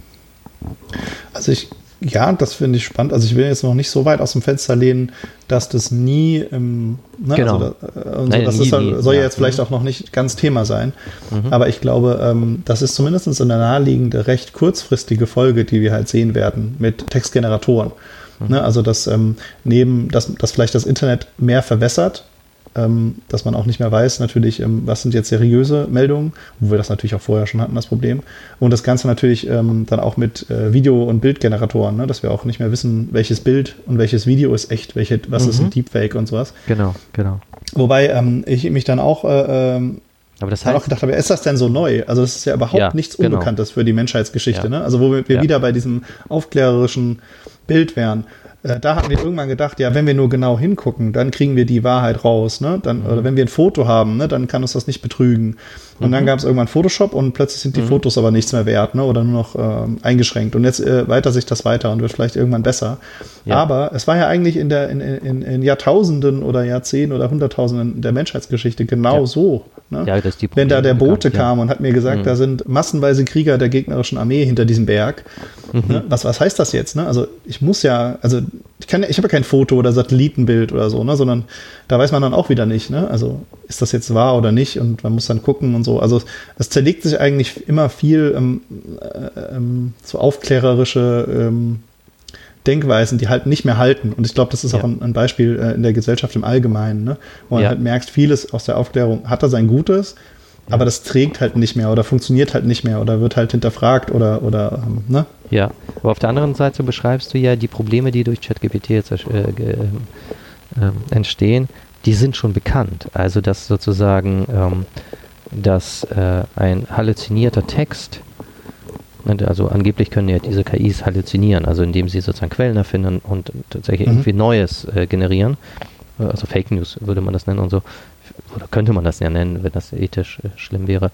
Also ich ja, das finde ich spannend. Also ich will jetzt noch nicht so weit aus dem Fenster lehnen, dass das nie, ähm, ne, genau. also, äh, so, Nein, das nie, ist, soll ja jetzt vielleicht mhm. auch noch nicht ganz Thema sein. Mhm. Aber ich glaube, ähm, das ist zumindest eine naheliegende, recht kurzfristige Folge, die wir halt sehen werden mit Textgeneratoren. Mhm. Ne, also dass ähm, neben, dass, dass vielleicht das Internet mehr verwässert, dass man auch nicht mehr weiß, natürlich, ähm, was sind jetzt seriöse Meldungen, wo wir das natürlich auch vorher schon hatten, das Problem. Und das Ganze natürlich ähm, dann auch mit äh, Video- und Bildgeneratoren, ne? dass wir auch nicht mehr wissen, welches Bild und welches Video ist echt, welche, was mhm. ist ein Deepfake und sowas. Genau, genau. Wobei ähm, ich mich dann auch äh, ähm, aber das heißt, auch gedacht habe, ist das denn so neu? Also es ist ja überhaupt ja, nichts genau. Unbekanntes für die Menschheitsgeschichte. Ja. Ne? Also wo wir, wir ja. wieder bei diesem aufklärerischen Bild wären. Äh, da hatten wir irgendwann gedacht, ja, wenn wir nur genau hingucken, dann kriegen wir die Wahrheit raus. Ne? Dann, mhm. Oder wenn wir ein Foto haben, ne, dann kann uns das nicht betrügen. Und mhm. dann gab es irgendwann Photoshop und plötzlich sind die mhm. Fotos aber nichts mehr wert ne? oder nur noch äh, eingeschränkt. Und jetzt äh, weiter sich das weiter und wird vielleicht irgendwann besser. Ja. Aber es war ja eigentlich in, der, in, in, in Jahrtausenden oder Jahrzehnten oder Hunderttausenden der Menschheitsgeschichte genau ja. so. Ne? Ja, Wenn da der Bote bekannt, kam ja. und hat mir gesagt, mhm. da sind massenweise Krieger der gegnerischen Armee hinter diesem Berg. Mhm. Ne? Was, was heißt das jetzt? Ne? Also ich muss ja, also ich, kann, ich habe ja kein Foto oder Satellitenbild oder so, ne? sondern da weiß man dann auch wieder nicht. Ne? Also ist das jetzt wahr oder nicht? Und man muss dann gucken und so. Also es zerlegt sich eigentlich immer viel ähm, äh, ähm, so aufklärerische ähm, Denkweisen, die halt nicht mehr halten. Und ich glaube, das ist ja. auch ein, ein Beispiel äh, in der Gesellschaft im Allgemeinen, ne? wo man ja. halt merkt, vieles aus der Aufklärung hat da sein Gutes, ja. aber das trägt halt nicht mehr oder funktioniert halt nicht mehr oder wird halt hinterfragt oder, oder ähm, ne? Ja, aber auf der anderen Seite beschreibst du ja die Probleme, die durch ChatGPT jetzt äh, äh, entstehen, die sind schon bekannt. Also, dass sozusagen ähm, dass äh, ein halluzinierter Text also angeblich können ja diese KIs halluzinieren, also indem sie sozusagen Quellen erfinden und tatsächlich mhm. irgendwie Neues äh, generieren. Also Fake News würde man das nennen und so. Oder könnte man das ja nennen, wenn das ethisch äh, schlimm wäre.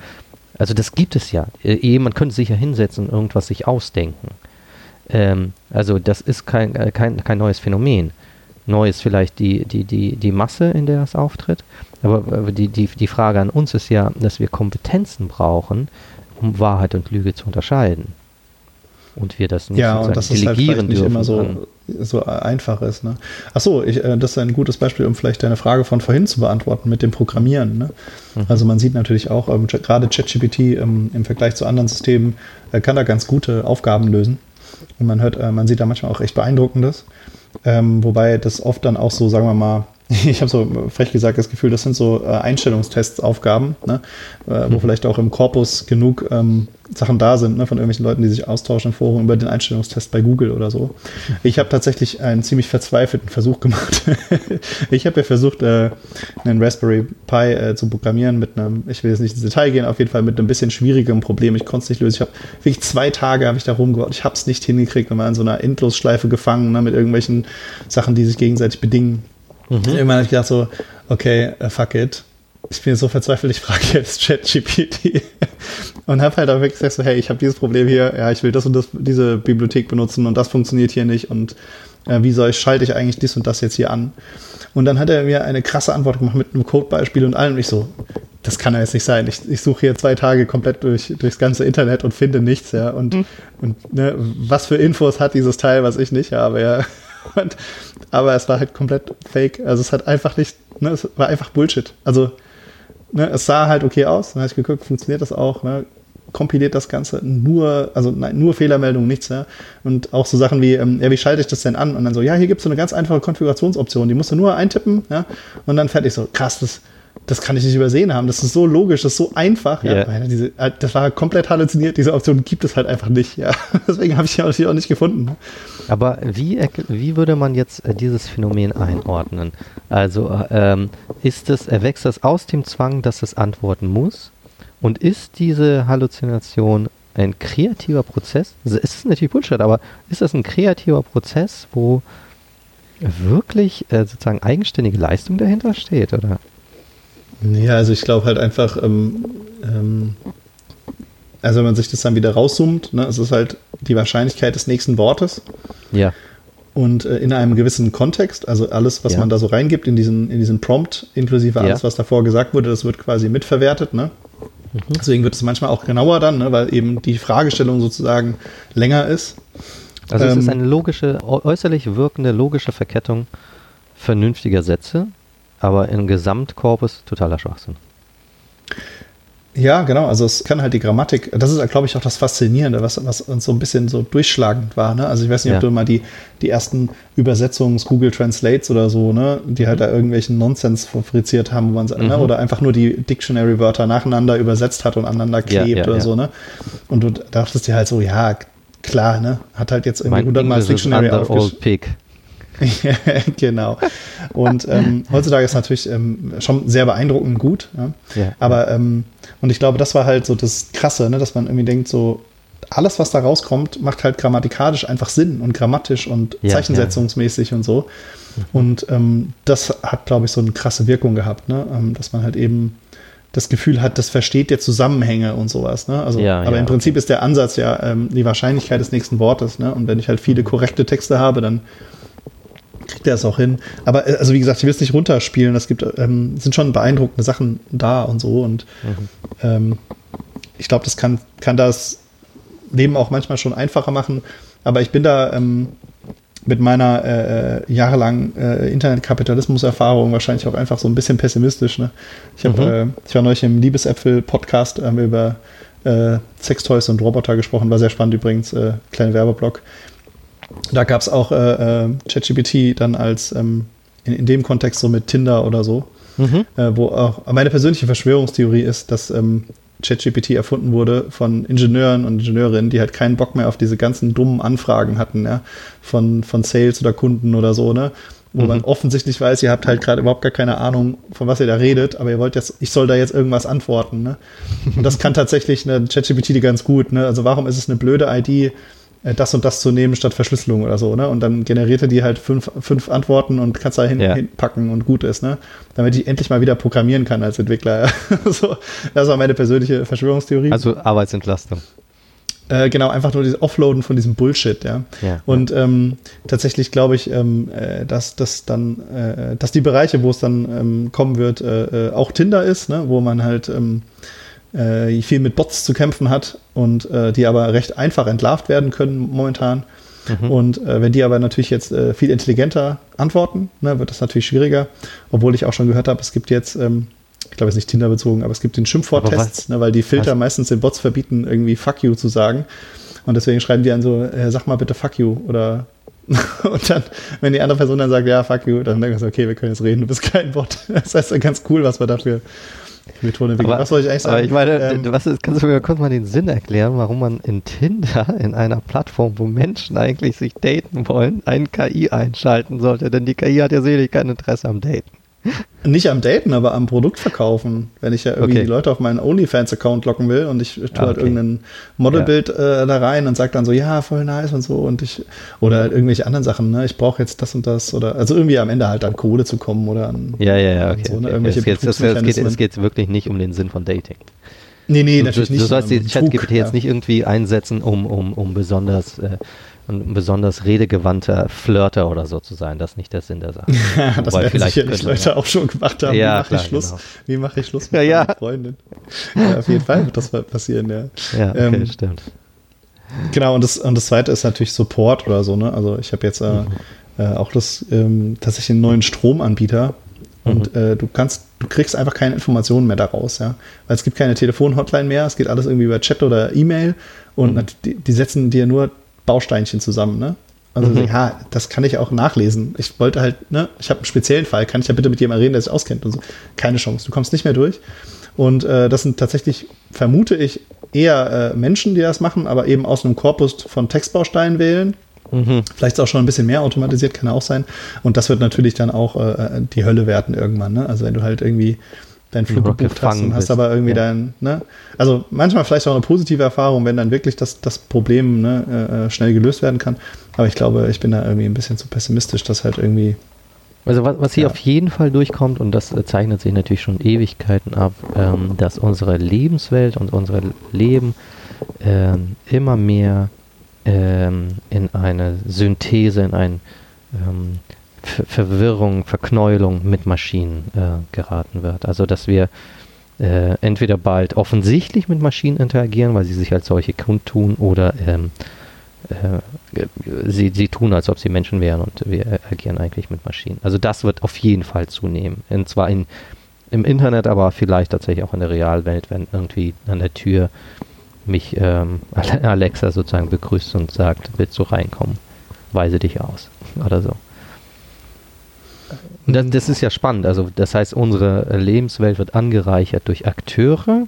Also das gibt es ja. Äh, man könnte sich ja hinsetzen und irgendwas sich ausdenken. Ähm, also das ist kein, äh, kein, kein neues Phänomen. Neu ist vielleicht die, die, die, die Masse, in der es auftritt. Aber die, die, die Frage an uns ist ja, dass wir Kompetenzen brauchen, um Wahrheit und Lüge zu unterscheiden. Und wir das nicht ja, und das delegieren ist halt nicht immer so, so einfach ist. Ne? Achso, ich, äh, das ist ein gutes Beispiel, um vielleicht deine Frage von vorhin zu beantworten mit dem Programmieren. Ne? Mhm. Also man sieht natürlich auch, ähm, gerade ChatGPT ähm, im Vergleich zu anderen Systemen äh, kann da ganz gute Aufgaben lösen. Und man hört, äh, man sieht da manchmal auch echt beeindruckendes. Ähm, wobei das oft dann auch so, sagen wir mal, ich habe so frech gesagt das Gefühl, das sind so äh, Einstellungstests-Aufgaben, ne? äh, wo mhm. vielleicht auch im Korpus genug ähm, Sachen da sind, ne? von irgendwelchen Leuten, die sich austauschen im Forum über den Einstellungstest bei Google oder so. Ich habe tatsächlich einen ziemlich verzweifelten Versuch gemacht. ich habe ja versucht, äh, einen Raspberry Pi äh, zu programmieren mit einem, ich will jetzt nicht ins Detail gehen, auf jeden Fall mit einem bisschen schwierigem Problem. Ich konnte es nicht lösen. Ich habe wirklich zwei Tage habe ich da rumgebaut. Ich habe es nicht hingekriegt und war in so einer Endlosschleife gefangen ne? mit irgendwelchen Sachen, die sich gegenseitig bedingen. Mhm. Irgendwann habe ich gedacht so, okay, uh, fuck it. Ich bin so verzweifelt, ich frage jetzt ChatGPT und habe halt auch wirklich gesagt so, hey, ich habe dieses Problem hier, ja, ich will das und das, diese Bibliothek benutzen und das funktioniert hier nicht und äh, wie soll ich, schalte ich eigentlich dies und das jetzt hier an? Und dann hat er mir eine krasse Antwort gemacht mit einem Codebeispiel und allem. Und ich so, das kann ja jetzt nicht sein. Ich, ich suche hier zwei Tage komplett durch, durchs ganze Internet und finde nichts, ja. Und, mhm. und ne, was für Infos hat dieses Teil, was ich nicht habe, ja. Und, aber es war halt komplett fake. Also es hat einfach nicht, ne, es war einfach Bullshit. Also ne, es sah halt okay aus. Dann habe ich geguckt, funktioniert das auch. Ne? kompiliert das Ganze nur, also nein, nur Fehlermeldungen, nichts, ja. Und auch so Sachen wie, ähm, ja, wie schalte ich das denn an? Und dann so, ja, hier gibt es so eine ganz einfache Konfigurationsoption, die musst du nur eintippen, ja, und dann fertig so, krass, das, das kann ich nicht übersehen haben. Das ist so logisch, das ist so einfach. Yeah. Ja. Diese, äh, das war komplett halluziniert. Diese Option gibt es halt einfach nicht. Ja. Deswegen habe ich sie auch nicht gefunden. Aber wie, wie würde man jetzt äh, dieses Phänomen einordnen? Also ähm, ist es, erwächst das aus dem Zwang, dass es antworten muss? Und ist diese Halluzination ein kreativer Prozess? Es ist natürlich Bullshit, aber ist das ein kreativer Prozess, wo wirklich äh, sozusagen eigenständige Leistung dahinter steht, oder? Ja, also ich glaube halt einfach, ähm, ähm, also wenn man sich das dann wieder rauszoomt, ne, es ist halt die Wahrscheinlichkeit des nächsten Wortes. Ja. und äh, in einem gewissen Kontext, also alles, was Ja. man da so reingibt in diesen, in diesen Prompt, inklusive alles, Ja. was davor gesagt wurde, das wird quasi mitverwertet, ne? Mhm. Deswegen wird es manchmal auch genauer dann, ne, weil eben die Fragestellung sozusagen länger ist. Also es ist Ähm, eine logische, äu- äußerlich wirkende logische Verkettung vernünftiger Sätze, aber im Gesamtkorpus totaler Schwachsinn. Ja, genau. Also es kann halt die Grammatik, das ist, glaube ich, auch das Faszinierende, was, was uns so ein bisschen so durchschlagend war. Ne? Also ich weiß nicht, ob Ja. du mal die, die ersten Übersetzungs Google Translates oder so, ne, die halt da irgendwelchen Nonsens fabriziert haben, wo man ne? Mhm. oder einfach nur die Dictionary-Wörter nacheinander übersetzt hat und aneinander klebt ja, oder ja. so, ne? Und du dachtest dir halt so, ja, klar, ne? Hat halt jetzt irgendwie hundertmal Dictionary aufgeschrieben. Genau. Und ähm, heutzutage ist natürlich ähm, schon sehr beeindruckend gut. Ja? Ja. Aber, ähm, und ich glaube, das war halt so das Krasse, ne? dass man irgendwie denkt, so, alles, was da rauskommt, macht halt grammatikalisch einfach Sinn und grammatisch und Ja, zeichensetzungsmäßig und so. Und ähm, das hat, glaube ich, so eine krasse Wirkung gehabt, ne? ähm, dass man halt eben das Gefühl hat, das versteht der Zusammenhänge und sowas. Ne? Also, Ja, aber ja, im Prinzip ist der Ansatz ja ähm, die Wahrscheinlichkeit des nächsten Wortes. Ne? Und wenn ich halt viele korrekte Texte habe, dann kriegt er es auch hin. Aber äh, also wie gesagt, ich will es nicht runterspielen. Es gibt ähm, sind schon beeindruckende Sachen da und so. Und ähm, ich glaube, das kann, kann das Leben auch manchmal schon einfacher machen. Aber ich bin da ähm, mit meiner äh, äh, jahrelangen äh, Internetkapitalismus-Erfahrung wahrscheinlich auch einfach so ein bisschen pessimistisch. Ne? Ich, hab, Mhm. äh, ich war neulich im Liebesäpfel-Podcast, haben wir über äh, Sextoys und Roboter gesprochen. War sehr spannend übrigens, äh, kleiner Werbeblock. Da gab es auch äh, äh, ChatGPT dann als ähm, in, in dem Kontext so mit Tinder oder so, Mhm. äh, wo auch meine persönliche Verschwörungstheorie ist, dass ähm, ChatGPT erfunden wurde von Ingenieuren und Ingenieurinnen, die halt keinen Bock mehr auf diese ganzen dummen Anfragen hatten, ja, von, von Sales oder Kunden oder so, ne? Wo Mhm. man offensichtlich weiß, ihr habt halt gerade überhaupt gar keine Ahnung, von was ihr da redet, aber ihr wollt jetzt, ich soll da jetzt irgendwas antworten, ne? Und das kann tatsächlich eine ChatGPT ganz gut, ne? Also warum ist es eine blöde ID, das und das zu nehmen statt Verschlüsselung oder so, ne? Und dann generiert er die halt fünf, fünf Antworten und kannst da hin, Ja. hinpacken und gut ist, ne? Damit ich endlich mal wieder programmieren kann als Entwickler. so, das war meine persönliche Verschwörungstheorie. Also Arbeitsentlastung. Äh, genau, einfach nur dieses Offloaden von diesem Bullshit, ja. Ja. Und ähm, tatsächlich glaube ich, ähm, äh, dass das dann, äh, dass die Bereiche, wo es dann ähm, kommen wird, äh, äh, auch Tinder ist, ne, wo man halt ähm, äh, viel mit Bots zu kämpfen hat und äh, die aber recht einfach entlarvt werden können momentan. Mhm. Und äh, wenn die aber natürlich jetzt äh, viel intelligenter antworten, ne, wird das natürlich schwieriger. Obwohl ich auch schon gehört habe, es gibt jetzt, ähm, ich glaube jetzt nicht Tinder bezogen, aber es gibt den Schimpfworttests, ne, weil die Filter was? meistens den Bots verbieten, irgendwie fuck you zu sagen. Und deswegen schreiben die dann so, äh, sag mal bitte fuck you oder und dann, wenn die andere Person dann sagt, ja, fuck you, dann denken so, okay, wir können jetzt reden, du bist kein Bot. Das heißt ja ganz cool, was wir dafür für Methoden entwickeln. Aber, was soll ich eigentlich sagen? aber ich meine, Ähm, was ist, kannst du mir kurz mal den Sinn erklären, warum man in Tinder, in einer Plattform, wo Menschen eigentlich sich daten wollen, einen KI einschalten sollte? Denn die KI hat ja sicherlich kein Interesse am Daten. Nicht am Daten, aber am Produkt verkaufen. Wenn ich ja irgendwie Okay. die Leute auf meinen OnlyFans-Account locken will und ich tue Ah, halt okay. irgendein Modelbild äh, da rein und sage dann so, ja, voll nice und so und ich, oder halt irgendwelche anderen Sachen, ne, ich brauche jetzt das und das oder, also irgendwie am Ende halt an Kohle zu kommen oder an, Ja, ja, ja, okay. So, ne, okay. irgendwelche es, geht, es, geht, es geht wirklich nicht um den Sinn von Dating. nee, nee, natürlich du, nicht. Du sollst die ChatGPT jetzt ja. nicht irgendwie einsetzen, um, um, um besonders, äh, ein besonders redegewandter Flirter oder so zu sein. Das ist nicht der Sinn der Sache. Ja, das werden vielleicht sicherlich Leute auch schon gemacht haben. Ja, wie mache ich Schluss? genau. Wie mache ich Schluss Ja, mit ja. meiner Freundin? Ja, auf jeden Fall wird das passieren, ja. Ja, okay, Ähm, stimmt. Genau, und das, und das zweite ist natürlich Support oder so, ne? Also ich habe jetzt äh, äh, auch das ähm, tatsächlich einen neuen Stromanbieter und äh, du kannst, du kriegst einfach keine Informationen mehr daraus, ja. Weil es gibt keine Telefonhotline mehr, es geht alles irgendwie über Chat oder E-Mail und nat- die, die setzen dir nur Bausteinchen zusammen, ne? Also Mhm. ja, das kann ich auch nachlesen. Ich wollte halt, ne, ich habe einen speziellen Fall, kann ich ja bitte mit jemandem reden, der sich auskennt und so. Keine Chance, du kommst nicht mehr durch. Und äh, das sind tatsächlich, vermute ich, eher äh, Menschen, die das machen, aber eben aus einem Korpus von Textbausteinen wählen. Mhm. Vielleicht ist auch schon ein bisschen mehr automatisiert, kann auch sein. Und das wird natürlich dann auch äh, die Hölle werden irgendwann. Ne? Also wenn du halt irgendwie deinen Flug gebucht hast gefangen und hast bist. aber irgendwie Ja. dein, ne? Also manchmal vielleicht auch eine positive Erfahrung, wenn dann wirklich das, das Problem ne, äh, schnell gelöst werden kann. Aber ich glaube, ich bin da irgendwie ein bisschen zu pessimistisch, dass halt irgendwie Also was, was hier Ja. auf jeden Fall durchkommt, und das äh, zeichnet sich natürlich schon Ewigkeiten ab, ähm, dass unsere Lebenswelt und unser Leben ähm, immer mehr ähm, in eine Synthese, in ein ähm, Ver Verwirrung, Verknäulung mit Maschinen äh, geraten wird. Also dass wir äh, entweder bald offensichtlich mit Maschinen interagieren, weil sie sich als solche kundtun, oder ähm, äh, sie, sie tun, als ob sie Menschen wären und wir agieren eigentlich mit Maschinen. Also das wird auf jeden Fall zunehmen. Und zwar in, im Internet, aber vielleicht tatsächlich auch in der Realwelt, wenn irgendwie an der Tür mich ähm, Alexa sozusagen begrüßt und sagt, willst du reinkommen? Weise dich aus oder so. Das, das, ist ja spannend. Also das heißt, unsere Lebenswelt wird angereichert durch Akteure.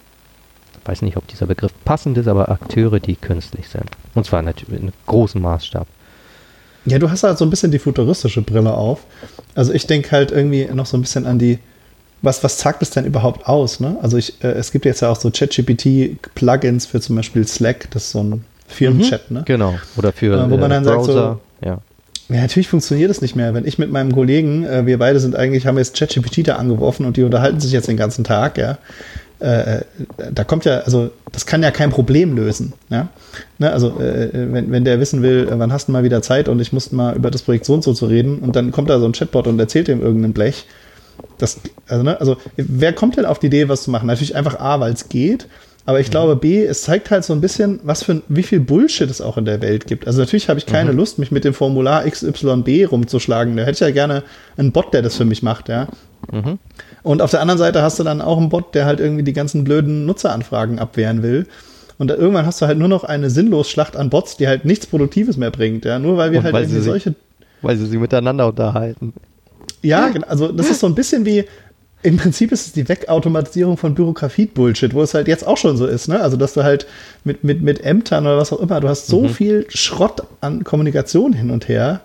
Ich weiß nicht, ob dieser Begriff passend ist, aber Akteure, die künstlich sind. Und zwar natürlich in großem Maßstab. Ja, du hast halt so ein bisschen die futuristische Brille auf. Also ich denke halt irgendwie noch so ein bisschen an die, was, was sagt es denn überhaupt aus? Ne? Also ich, äh, es gibt jetzt ja auch so ChatGPT-Plugins für zum Beispiel Slack, das ist so ein Firmenchat, mhm, ne? Genau. Oder für äh, wo man dann Browser, sagt so, ja. Ja, natürlich funktioniert das nicht mehr. Wenn ich mit meinem Kollegen, äh, wir beide sind eigentlich, haben jetzt ChatGPT da angeworfen und die unterhalten sich jetzt den ganzen Tag, ja. Äh, äh da kommt ja, also das kann ja kein Problem lösen. Ja? Ne, also äh, wenn, wenn der wissen will, äh, wann hast du mal wieder Zeit und ich muss mal über das Projekt so und so zu reden und dann kommt da so ein Chatbot und erzählt ihm irgendeinen Blech. Das, also, ne, also wer kommt denn auf die Idee, was zu machen? Natürlich einfach A, weil es geht aber ich mhm. glaube, B, es zeigt halt so ein bisschen, was für wie viel Bullshit es auch in der Welt gibt. Also natürlich habe ich keine mhm. Lust, mich mit dem Formular XYB rumzuschlagen. Da hätte ich ja gerne einen Bot, der das für mich macht, ja. Mhm. Und auf der anderen Seite hast du dann auch einen Bot, der halt irgendwie die ganzen blöden Nutzeranfragen abwehren will. Und irgendwann hast du halt nur noch eine sinnlos Schlacht an Bots, die halt nichts Produktives mehr bringt, ja. Nur weil wir Und halt irgendwie solche. Weil sie sich miteinander unterhalten. Ja, also das ist so ein bisschen wie, im Prinzip ist es die Wegautomatisierung von Bürokratie-Bullshit, wo es halt jetzt auch schon so ist, ne? Also, dass du halt mit, mit, mit Ämtern oder was auch immer, du hast so mhm. viel Schrott an Kommunikation hin und her,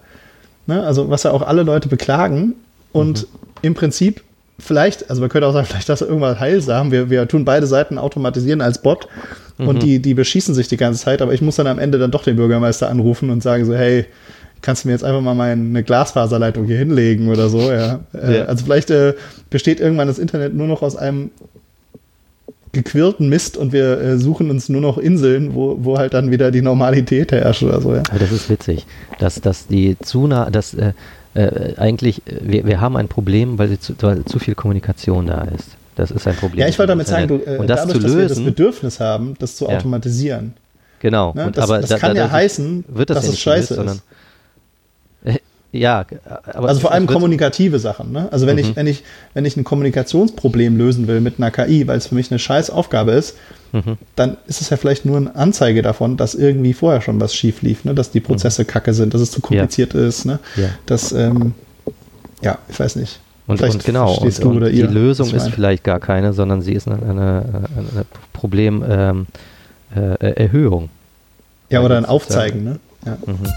ne? Also, was ja auch alle Leute beklagen und mhm. im Prinzip vielleicht, also man könnte auch sagen, vielleicht das irgendwann heilsam, wir, wir tun beide Seiten automatisieren als Bot mhm. und die, die beschießen sich die ganze Zeit, aber ich muss dann am Ende dann doch den Bürgermeister anrufen und sagen so, hey, kannst du mir jetzt einfach mal meine Glasfaserleitung hier hinlegen oder so, ja. Äh, ja. Also vielleicht äh, besteht irgendwann das Internet nur noch aus einem gequirlten Mist und wir äh, suchen uns nur noch Inseln, wo, wo halt dann wieder die Normalität herrscht oder so, ja. Aber das ist witzig, dass, dass die Zuna, dass äh, äh, eigentlich, wir, wir haben ein Problem, weil, zu, weil zu viel Kommunikation da ist. Das ist ein Problem. Ja, ich wollte damit sagen, du, und das dadurch, dass wir das Bedürfnis haben, das zu ja. automatisieren. Genau. Ne? Das, aber das da, kann da, ja heißen, wird das dass ja es scheiße ist. Ja, aber also vor allem kommunikative Sachen. Ne? Also wenn mhm. ich wenn ich wenn ich ein Kommunikationsproblem lösen will mit einer KI, weil es für mich eine scheiß Aufgabe ist, mhm. dann ist es ja vielleicht nur eine Anzeige davon, dass irgendwie vorher schon was schief lief, ne? dass die Prozesse mhm. kacke sind, dass es zu kompliziert ja. ist, ne? Ja. dass ähm, ja, ich weiß nicht. Und, und genau, und, und die ihr, Lösung ist vielleicht gar keine, sondern sie ist eine, eine, eine Problemerhöhung. Ähm, äh, ja, oder ein Aufzeigen, ne? Ja. Mhm.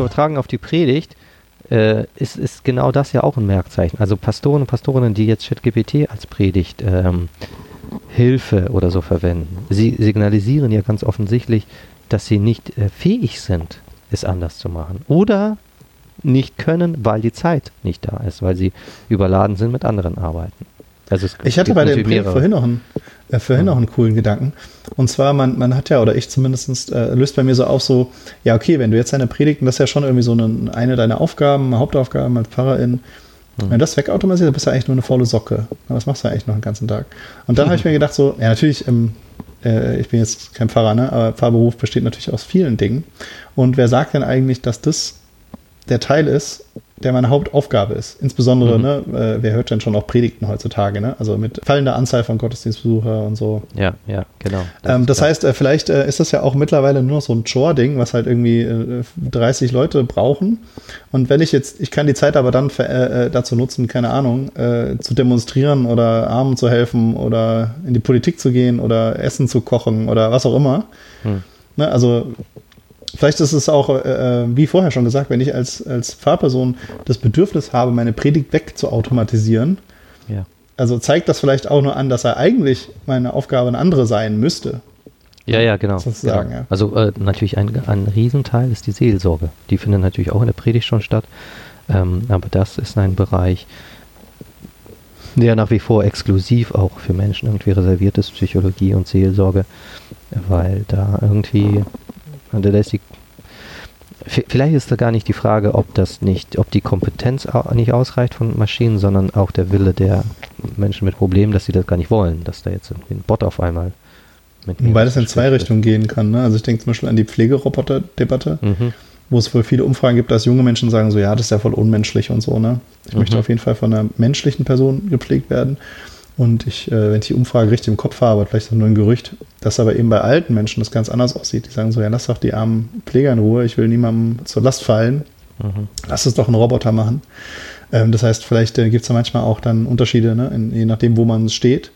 Übertragen auf die Predigt, äh, ist, ist genau das ja auch ein Merkzeichen. Also Pastoren und Pastorinnen, die jetzt ChatGPT als Predigt ähm, Hilfe oder so verwenden, sie signalisieren ja ganz offensichtlich, dass sie nicht äh, fähig sind, es anders zu machen. Oder nicht können, weil die Zeit nicht da ist, weil sie überladen sind mit anderen Arbeiten. Also ich hatte bei dem Projekt vorhin noch einen, äh, vorhin noch einen coolen Gedanken. Und zwar, man, man hat ja, oder ich zumindest, äh, löst bei mir so auf, so, ja, okay, wenn du jetzt deine Predigten, das ist ja schon irgendwie so eine, eine deiner Aufgaben, Hauptaufgaben als Pfarrerin, mhm. wenn du das wegautomatisierst, dann bist du eigentlich nur eine faule Socke. Was machst du eigentlich noch den ganzen Tag? Und dann mhm. habe ich mir gedacht, so, ja, natürlich, ähm, äh, ich bin jetzt kein Pfarrer, ne, aber Pfarrberuf besteht natürlich aus vielen Dingen. Und wer sagt denn eigentlich, dass das der Teil ist, der meine Hauptaufgabe ist. Insbesondere, mhm. ne, äh, wer hört denn schon auch Predigten heutzutage, ne? Also mit fallender Anzahl von Gottesdienstbesucher und so. Ja, ja, genau. Das, ähm, das heißt, äh, vielleicht äh, ist das ja auch mittlerweile nur noch so ein Chore-Ding, was halt irgendwie äh, 30 Leute brauchen. Und wenn ich jetzt, ich kann die Zeit aber dann äh, äh, dazu nutzen, keine Ahnung, zu demonstrieren oder Armen zu helfen oder in die Politik zu gehen oder Essen zu kochen oder was auch immer. Hm. Ne, also Vielleicht ist es auch, äh, äh, wie vorher schon gesagt, wenn ich als, als Fahrperson das Bedürfnis habe, meine Predigt wegzuautomatisieren, ja. also zeigt das vielleicht auch nur an, dass er eigentlich meine Aufgabe eine andere sein müsste. Ja, ja, genau. Sozusagen, genau. Ja. Also äh, natürlich ein, ein Riesenteil ist die Seelsorge. Die findet natürlich auch in der Predigt schon statt. Ähm, aber das ist ein Bereich, der nach wie vor exklusiv auch für Menschen irgendwie reserviert ist, Psychologie und Seelsorge, weil da irgendwie Da ist die Vielleicht ist da gar nicht die Frage, ob das nicht, ob die Kompetenz nicht ausreicht von Maschinen, sondern auch der Wille der Menschen mit Problemen, dass sie das gar nicht wollen, dass da jetzt ein Bot auf einmal mit Wobei das in zwei Richtungen gehen kann. Ne? Also ich denke zum Beispiel an die Pflegeroboter-Debatte, mhm. wo es wohl viele Umfragen gibt, dass junge Menschen sagen so, ja, das ist ja voll unmenschlich und so. Ne? Ich mhm. möchte auf jeden Fall von einer menschlichen Person gepflegt werden. Und ich, äh, wenn ich die Umfrage richtig im Kopf habe, vielleicht ist das nur ein Gerücht, dass aber eben bei alten Menschen das ganz anders aussieht. Die sagen so, ja, lass doch die armen Pfleger in Ruhe, ich will niemandem zur Last fallen. Mhm. Lass es doch einen Roboter machen. Ähm, das heißt, vielleicht äh, gibt es da manchmal auch dann Unterschiede, ne, in, je nachdem, wo man steht.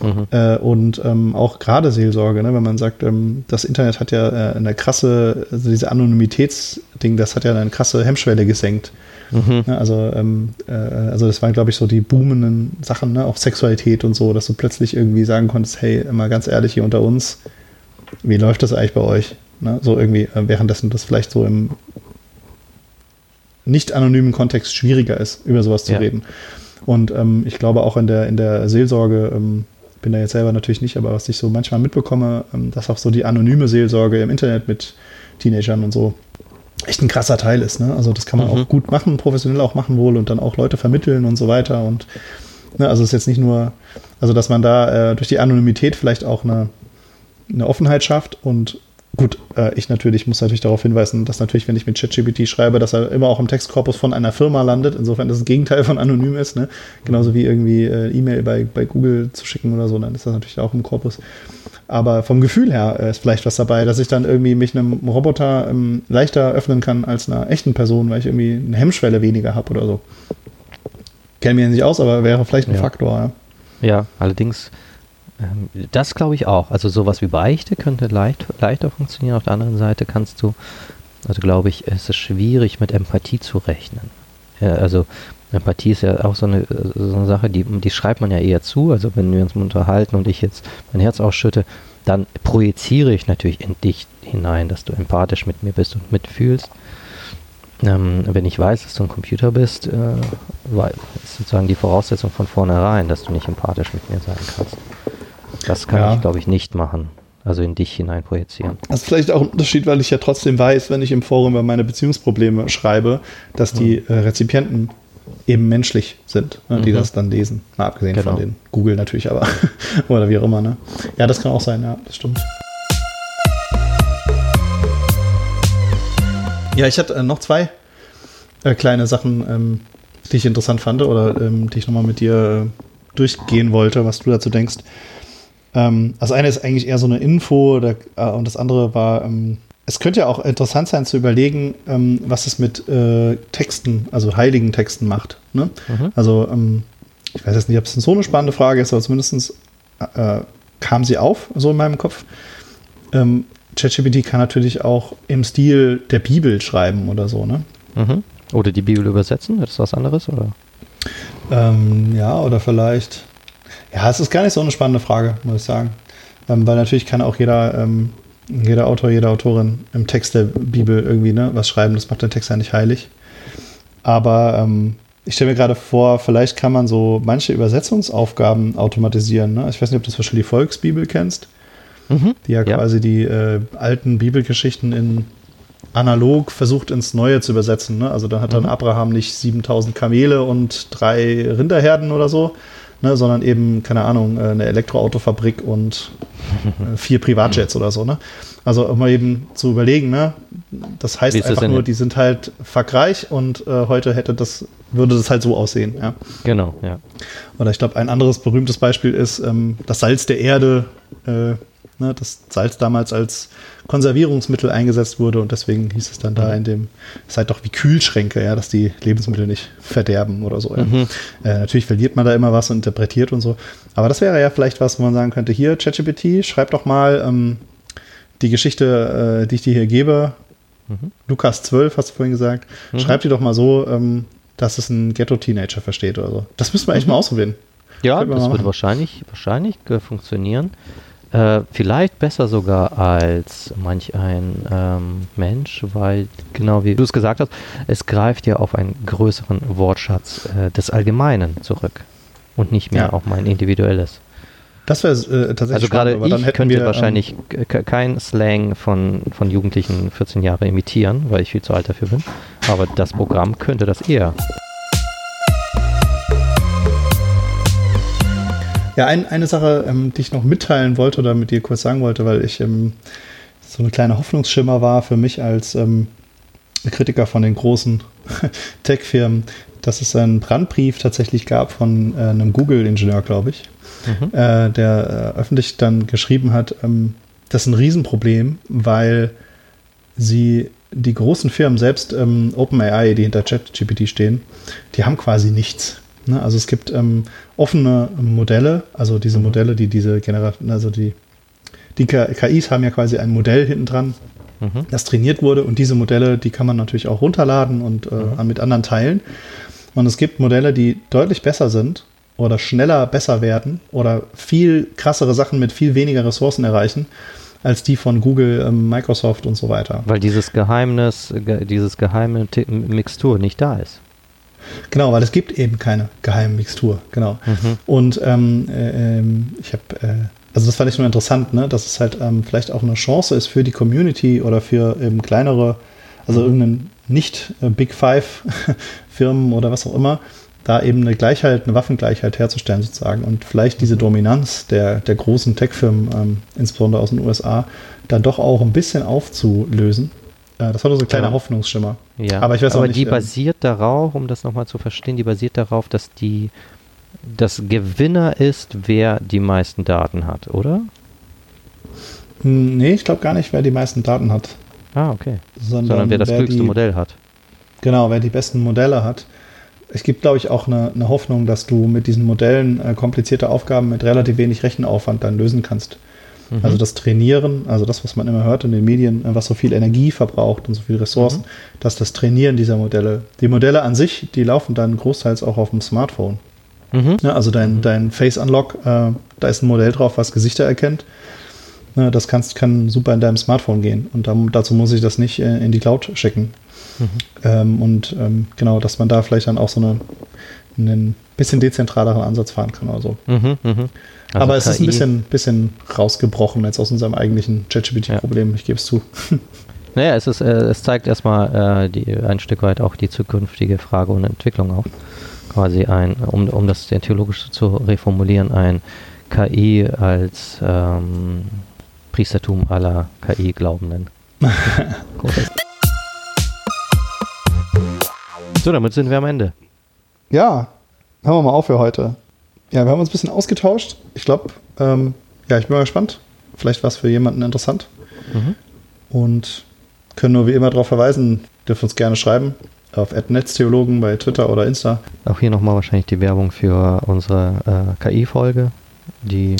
Mhm. Äh, und ähm, auch gerade Seelsorge, ne, wenn man sagt, ähm, das Internet hat ja äh, eine krasse, also diese Anonymitätsding, das hat ja eine krasse Hemmschwelle gesenkt. Mhm. Ja, also, ähm, äh, also das waren, glaube ich, so die boomenden Sachen, ne? auch Sexualität und so, dass du plötzlich irgendwie sagen konntest, hey, mal ganz ehrlich hier unter uns, wie läuft das eigentlich bei euch? Ne? So irgendwie, äh, währenddessen das vielleicht so im nicht anonymen Kontext schwieriger ist, über sowas zu ja. reden. Und ähm, ich glaube auch in der, in der Seelsorge, ähm, bin da jetzt selber natürlich nicht, aber was ich so manchmal mitbekomme, ähm, dass auch so die anonyme Seelsorge im Internet mit Teenagern und so echt ein krasser Teil ist. Ne? Also das kann man mhm. auch gut machen, professionell auch machen wohl und dann auch Leute vermitteln und so weiter. Und ne, also es ist jetzt nicht nur, also dass man da äh, durch die Anonymität vielleicht auch eine, eine Offenheit schafft und Gut, äh, ich natürlich muss natürlich darauf hinweisen, dass natürlich, wenn ich mit ChatGPT schreibe, dass er immer auch im Textkorpus von einer Firma landet. Insofern das, das Gegenteil von anonym ist. Ne? Genauso wie irgendwie äh, E-Mail bei, bei Google zu schicken oder so, dann ist das natürlich auch im Korpus. Aber vom Gefühl her äh, ist vielleicht was dabei, dass ich dann irgendwie mich einem Roboter ähm, leichter öffnen kann als einer echten Person, weil ich irgendwie eine Hemmschwelle weniger habe oder so. Kenne mich nicht aus, aber wäre vielleicht ein ja. Faktor. Ja, ja allerdings das glaube ich auch. Also sowas wie Beichte könnte leicht, leichter funktionieren. Auf der anderen Seite kannst du, also glaube ich, ist es schwierig mit Empathie zu rechnen. Ja, also Empathie ist ja auch so eine, so eine Sache, die, die schreibt man ja eher zu. Also wenn wir uns unterhalten und ich jetzt mein Herz ausschütte, dann projiziere ich natürlich in dich hinein, dass du empathisch mit mir bist und mitfühlst. Ähm, wenn ich weiß, dass du ein Computer bist, äh, ist sozusagen die Voraussetzung von vornherein, dass du nicht empathisch mit mir sein kannst. Das kann ja. ich, glaube ich, nicht machen. Also in dich hinein projizieren. Das ist vielleicht auch ein Unterschied, weil ich ja trotzdem weiß, wenn ich im Forum über meine Beziehungsprobleme schreibe, dass die äh, Rezipienten eben menschlich sind, ne, die mhm. das dann lesen. Mal abgesehen genau. von den Google natürlich, aber oder wie auch immer. Ne? Ja, das kann auch sein, ja, das stimmt. Ja, ich hatte äh, noch zwei äh, kleine Sachen, ähm, die ich interessant fand oder ähm, die ich nochmal mit dir äh, durchgehen wollte, was du dazu denkst. Ähm, also eine ist eigentlich eher so eine Info oder, äh, und das andere war, ähm, es könnte ja auch interessant sein zu überlegen, ähm, was es mit äh, Texten, also heiligen Texten macht. Ne? Mhm. Also ähm, ich weiß jetzt nicht, ob es so eine spannende Frage ist, aber zumindest äh, kam sie auf, so in meinem Kopf. Ähm, ChatGPT kann natürlich auch im Stil der Bibel schreiben oder so, ne? Mhm. Oder die Bibel übersetzen, ist das was anderes, oder? Ähm, ja, oder vielleicht ja, es ist gar nicht so eine spannende Frage, muss ich sagen. Ähm, weil natürlich kann auch jeder, ähm, jeder Autor, jede Autorin im Text der Bibel irgendwie ne, was schreiben. Das macht den Text ja nicht heilig. Aber ähm, ich stelle mir gerade vor, vielleicht kann man so manche Übersetzungsaufgaben automatisieren. Ne? Ich weiß nicht, ob du zum Beispiel die Volksbibel kennst, mhm, die ja, ja, quasi die äh, alten Bibelgeschichten in analog versucht ins Neue zu übersetzen. Ne? Also dann hat dann mhm. Abraham nicht 7000 Kamele und drei Rinderherden oder so, ne, sondern eben, keine Ahnung, äh, eine Elektroautofabrik und äh, vier Privatjets oder so. Ne? Also um mal eben zu überlegen, ne? das heißt einfach nur, die sind halt fuckreich und äh, heute hätte das, würde das halt so aussehen. Ja? Genau, ja. Oder ich glaube, ein anderes berühmtes Beispiel ist ähm, das Salz der Erde. Äh, ne, das Salz damals als Konservierungsmittel eingesetzt wurde und deswegen hieß es dann da mhm. in dem, seid doch wie Kühlschränke, ja, dass die Lebensmittel nicht verderben oder so. Ja. Mhm. Äh, natürlich verliert man da immer was und interpretiert und so. Aber das wäre ja vielleicht was, wo man sagen könnte, hier, ChatGPT, schreib doch mal ähm, die Geschichte, äh, die ich dir hier gebe. Mhm. Lukas 12, hast du vorhin gesagt. Mhm. Schreib die doch mal so, ähm, dass es ein Ghetto-Teenager versteht oder so. Das müssen wir eigentlich mhm. mal ausprobieren. Ja, das wird wahrscheinlich, wahrscheinlich äh, funktionieren. Äh, vielleicht besser sogar als manch ein ähm, Mensch, weil genau wie du es gesagt hast, es greift ja auf einen größeren Wortschatz äh, des Allgemeinen zurück und nicht mehr ja. auf mein individuelles. Das wäre äh, tatsächlich Also gerade ich könnte wir, ähm, wahrscheinlich ähm, kein Slang von, von Jugendlichen 14 Jahre imitieren, weil ich viel zu alt dafür bin. Aber das Programm könnte das eher. Ja, ein, eine Sache, ähm, die ich noch mitteilen wollte oder mit dir kurz sagen wollte, weil ich ähm, so eine kleine Hoffnungsschimmer war für mich als ähm, Kritiker von den großen Tech-Firmen, dass es einen Brandbrief tatsächlich gab von äh, einem Google-Ingenieur, glaube ich, mhm. äh, der äh, öffentlich dann geschrieben hat, ähm, das ist ein Riesenproblem, weil sie die großen Firmen, selbst ähm, OpenAI, die hinter ChatGPT stehen, die haben quasi nichts. Ne? Also es gibt ähm, offene Modelle, also diese mhm. Modelle, die diese Generation, also die, die KIs haben ja quasi ein Modell hinten dran, mhm. das trainiert wurde und diese Modelle, die kann man natürlich auch runterladen und äh, mhm. mit anderen teilen. Und es gibt Modelle, die deutlich besser sind oder schneller besser werden oder viel krassere Sachen mit viel weniger Ressourcen erreichen als die von Google, ähm, Microsoft und so weiter. Weil dieses Geheimnis, ge dieses geheime Mixtur nicht da ist. Genau, weil es gibt eben keine geheime Mixtur, genau. Mhm. Und ähm, äh, ähm, ich habe, äh, also das fand ich nur interessant, ne, dass es halt ähm, vielleicht auch eine Chance ist für die Community oder für eben kleinere, also mhm. irgendeinen nicht äh, Big Five Firmen oder was auch immer, da eben eine Gleichheit, eine Waffengleichheit herzustellen sozusagen und vielleicht diese Dominanz der, der großen Tech-Firmen, ähm, insbesondere aus den USA, dann doch auch ein bisschen aufzulösen ja, das war nur so ein kleiner ja. Hoffnungsschimmer. Ja, aber ich weiß aber nicht. die ähm, basiert darauf, um das nochmal zu verstehen, die basiert darauf, dass die das Gewinner ist, wer die meisten Daten hat, oder? Hm, nee, ich glaube gar nicht, wer die meisten Daten hat. Ah, okay. Sondern, Sondern wer das wer klügste die, Modell hat. Genau, wer die besten Modelle hat. Es gibt, glaube ich, auch eine, eine, Hoffnung, dass du mit diesen Modellen äh, komplizierte Aufgaben mit relativ wenig Rechenaufwand dann lösen kannst. Mhm. Also das Trainieren, also das, was man immer hört in den Medien, was so viel Energie verbraucht und so viele Ressourcen, mhm. dass das Trainieren dieser Modelle, die Modelle an sich, die laufen dann großteils auch auf dem Smartphone. Mhm. Ja, also dein, mhm. dein Face Unlock, äh, da ist ein Modell drauf, was Gesichter erkennt. Ja, das kannst, kann super in deinem Smartphone gehen und dann, dazu muss ich das nicht äh, in die Cloud schicken. Mhm. Ähm, und ähm, genau, dass man da vielleicht dann auch so eine, einen bisschen dezentraleren Ansatz fahren kann oder so. Mhm, mh. Also Aber es KI. ist ein bisschen, bisschen rausgebrochen jetzt aus unserem eigentlichen ChatGPT-Problem, ja. ich gebe es zu. Naja, es, ist, äh, es zeigt erstmal äh, die, ein Stück weit auch die zukünftige Frage und Entwicklung auf. Quasi ein, um, um das theologisch zu reformulieren, ein KI als ähm, Priestertum aller KI-Glaubenden. so, damit sind wir am Ende. Ja, hören wir mal auf für heute ja, wir haben uns ein bisschen ausgetauscht. Ich glaube, ähm, ja, ich bin mal gespannt. Vielleicht war es für jemanden interessant. Mhm. Und können nur wie immer darauf verweisen, dürfen uns gerne schreiben auf Netztheologen bei Twitter oder Insta. Auch hier nochmal wahrscheinlich die Werbung für unsere äh, KI-Folge, die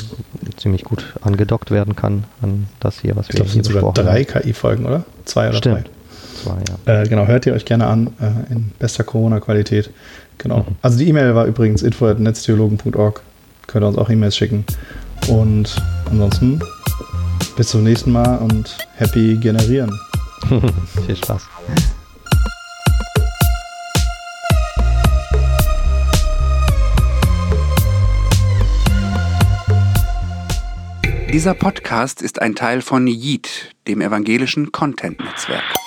ziemlich gut angedockt werden kann an das hier, was ich wir glaub, hier besprochen haben. drei KI-Folgen, oder? Zwei oder Stimmt. drei? Zwei, ja. Äh, genau, hört ihr euch gerne an äh, in bester Corona-Qualität. Genau. Also die E-Mail war übrigens info.netztheologen.org. Könnt ihr uns auch E-Mails schicken. Und ansonsten bis zum nächsten Mal und happy generieren. Viel Spaß. Dieser Podcast ist ein Teil von Yeet, dem evangelischen Content-Netzwerk.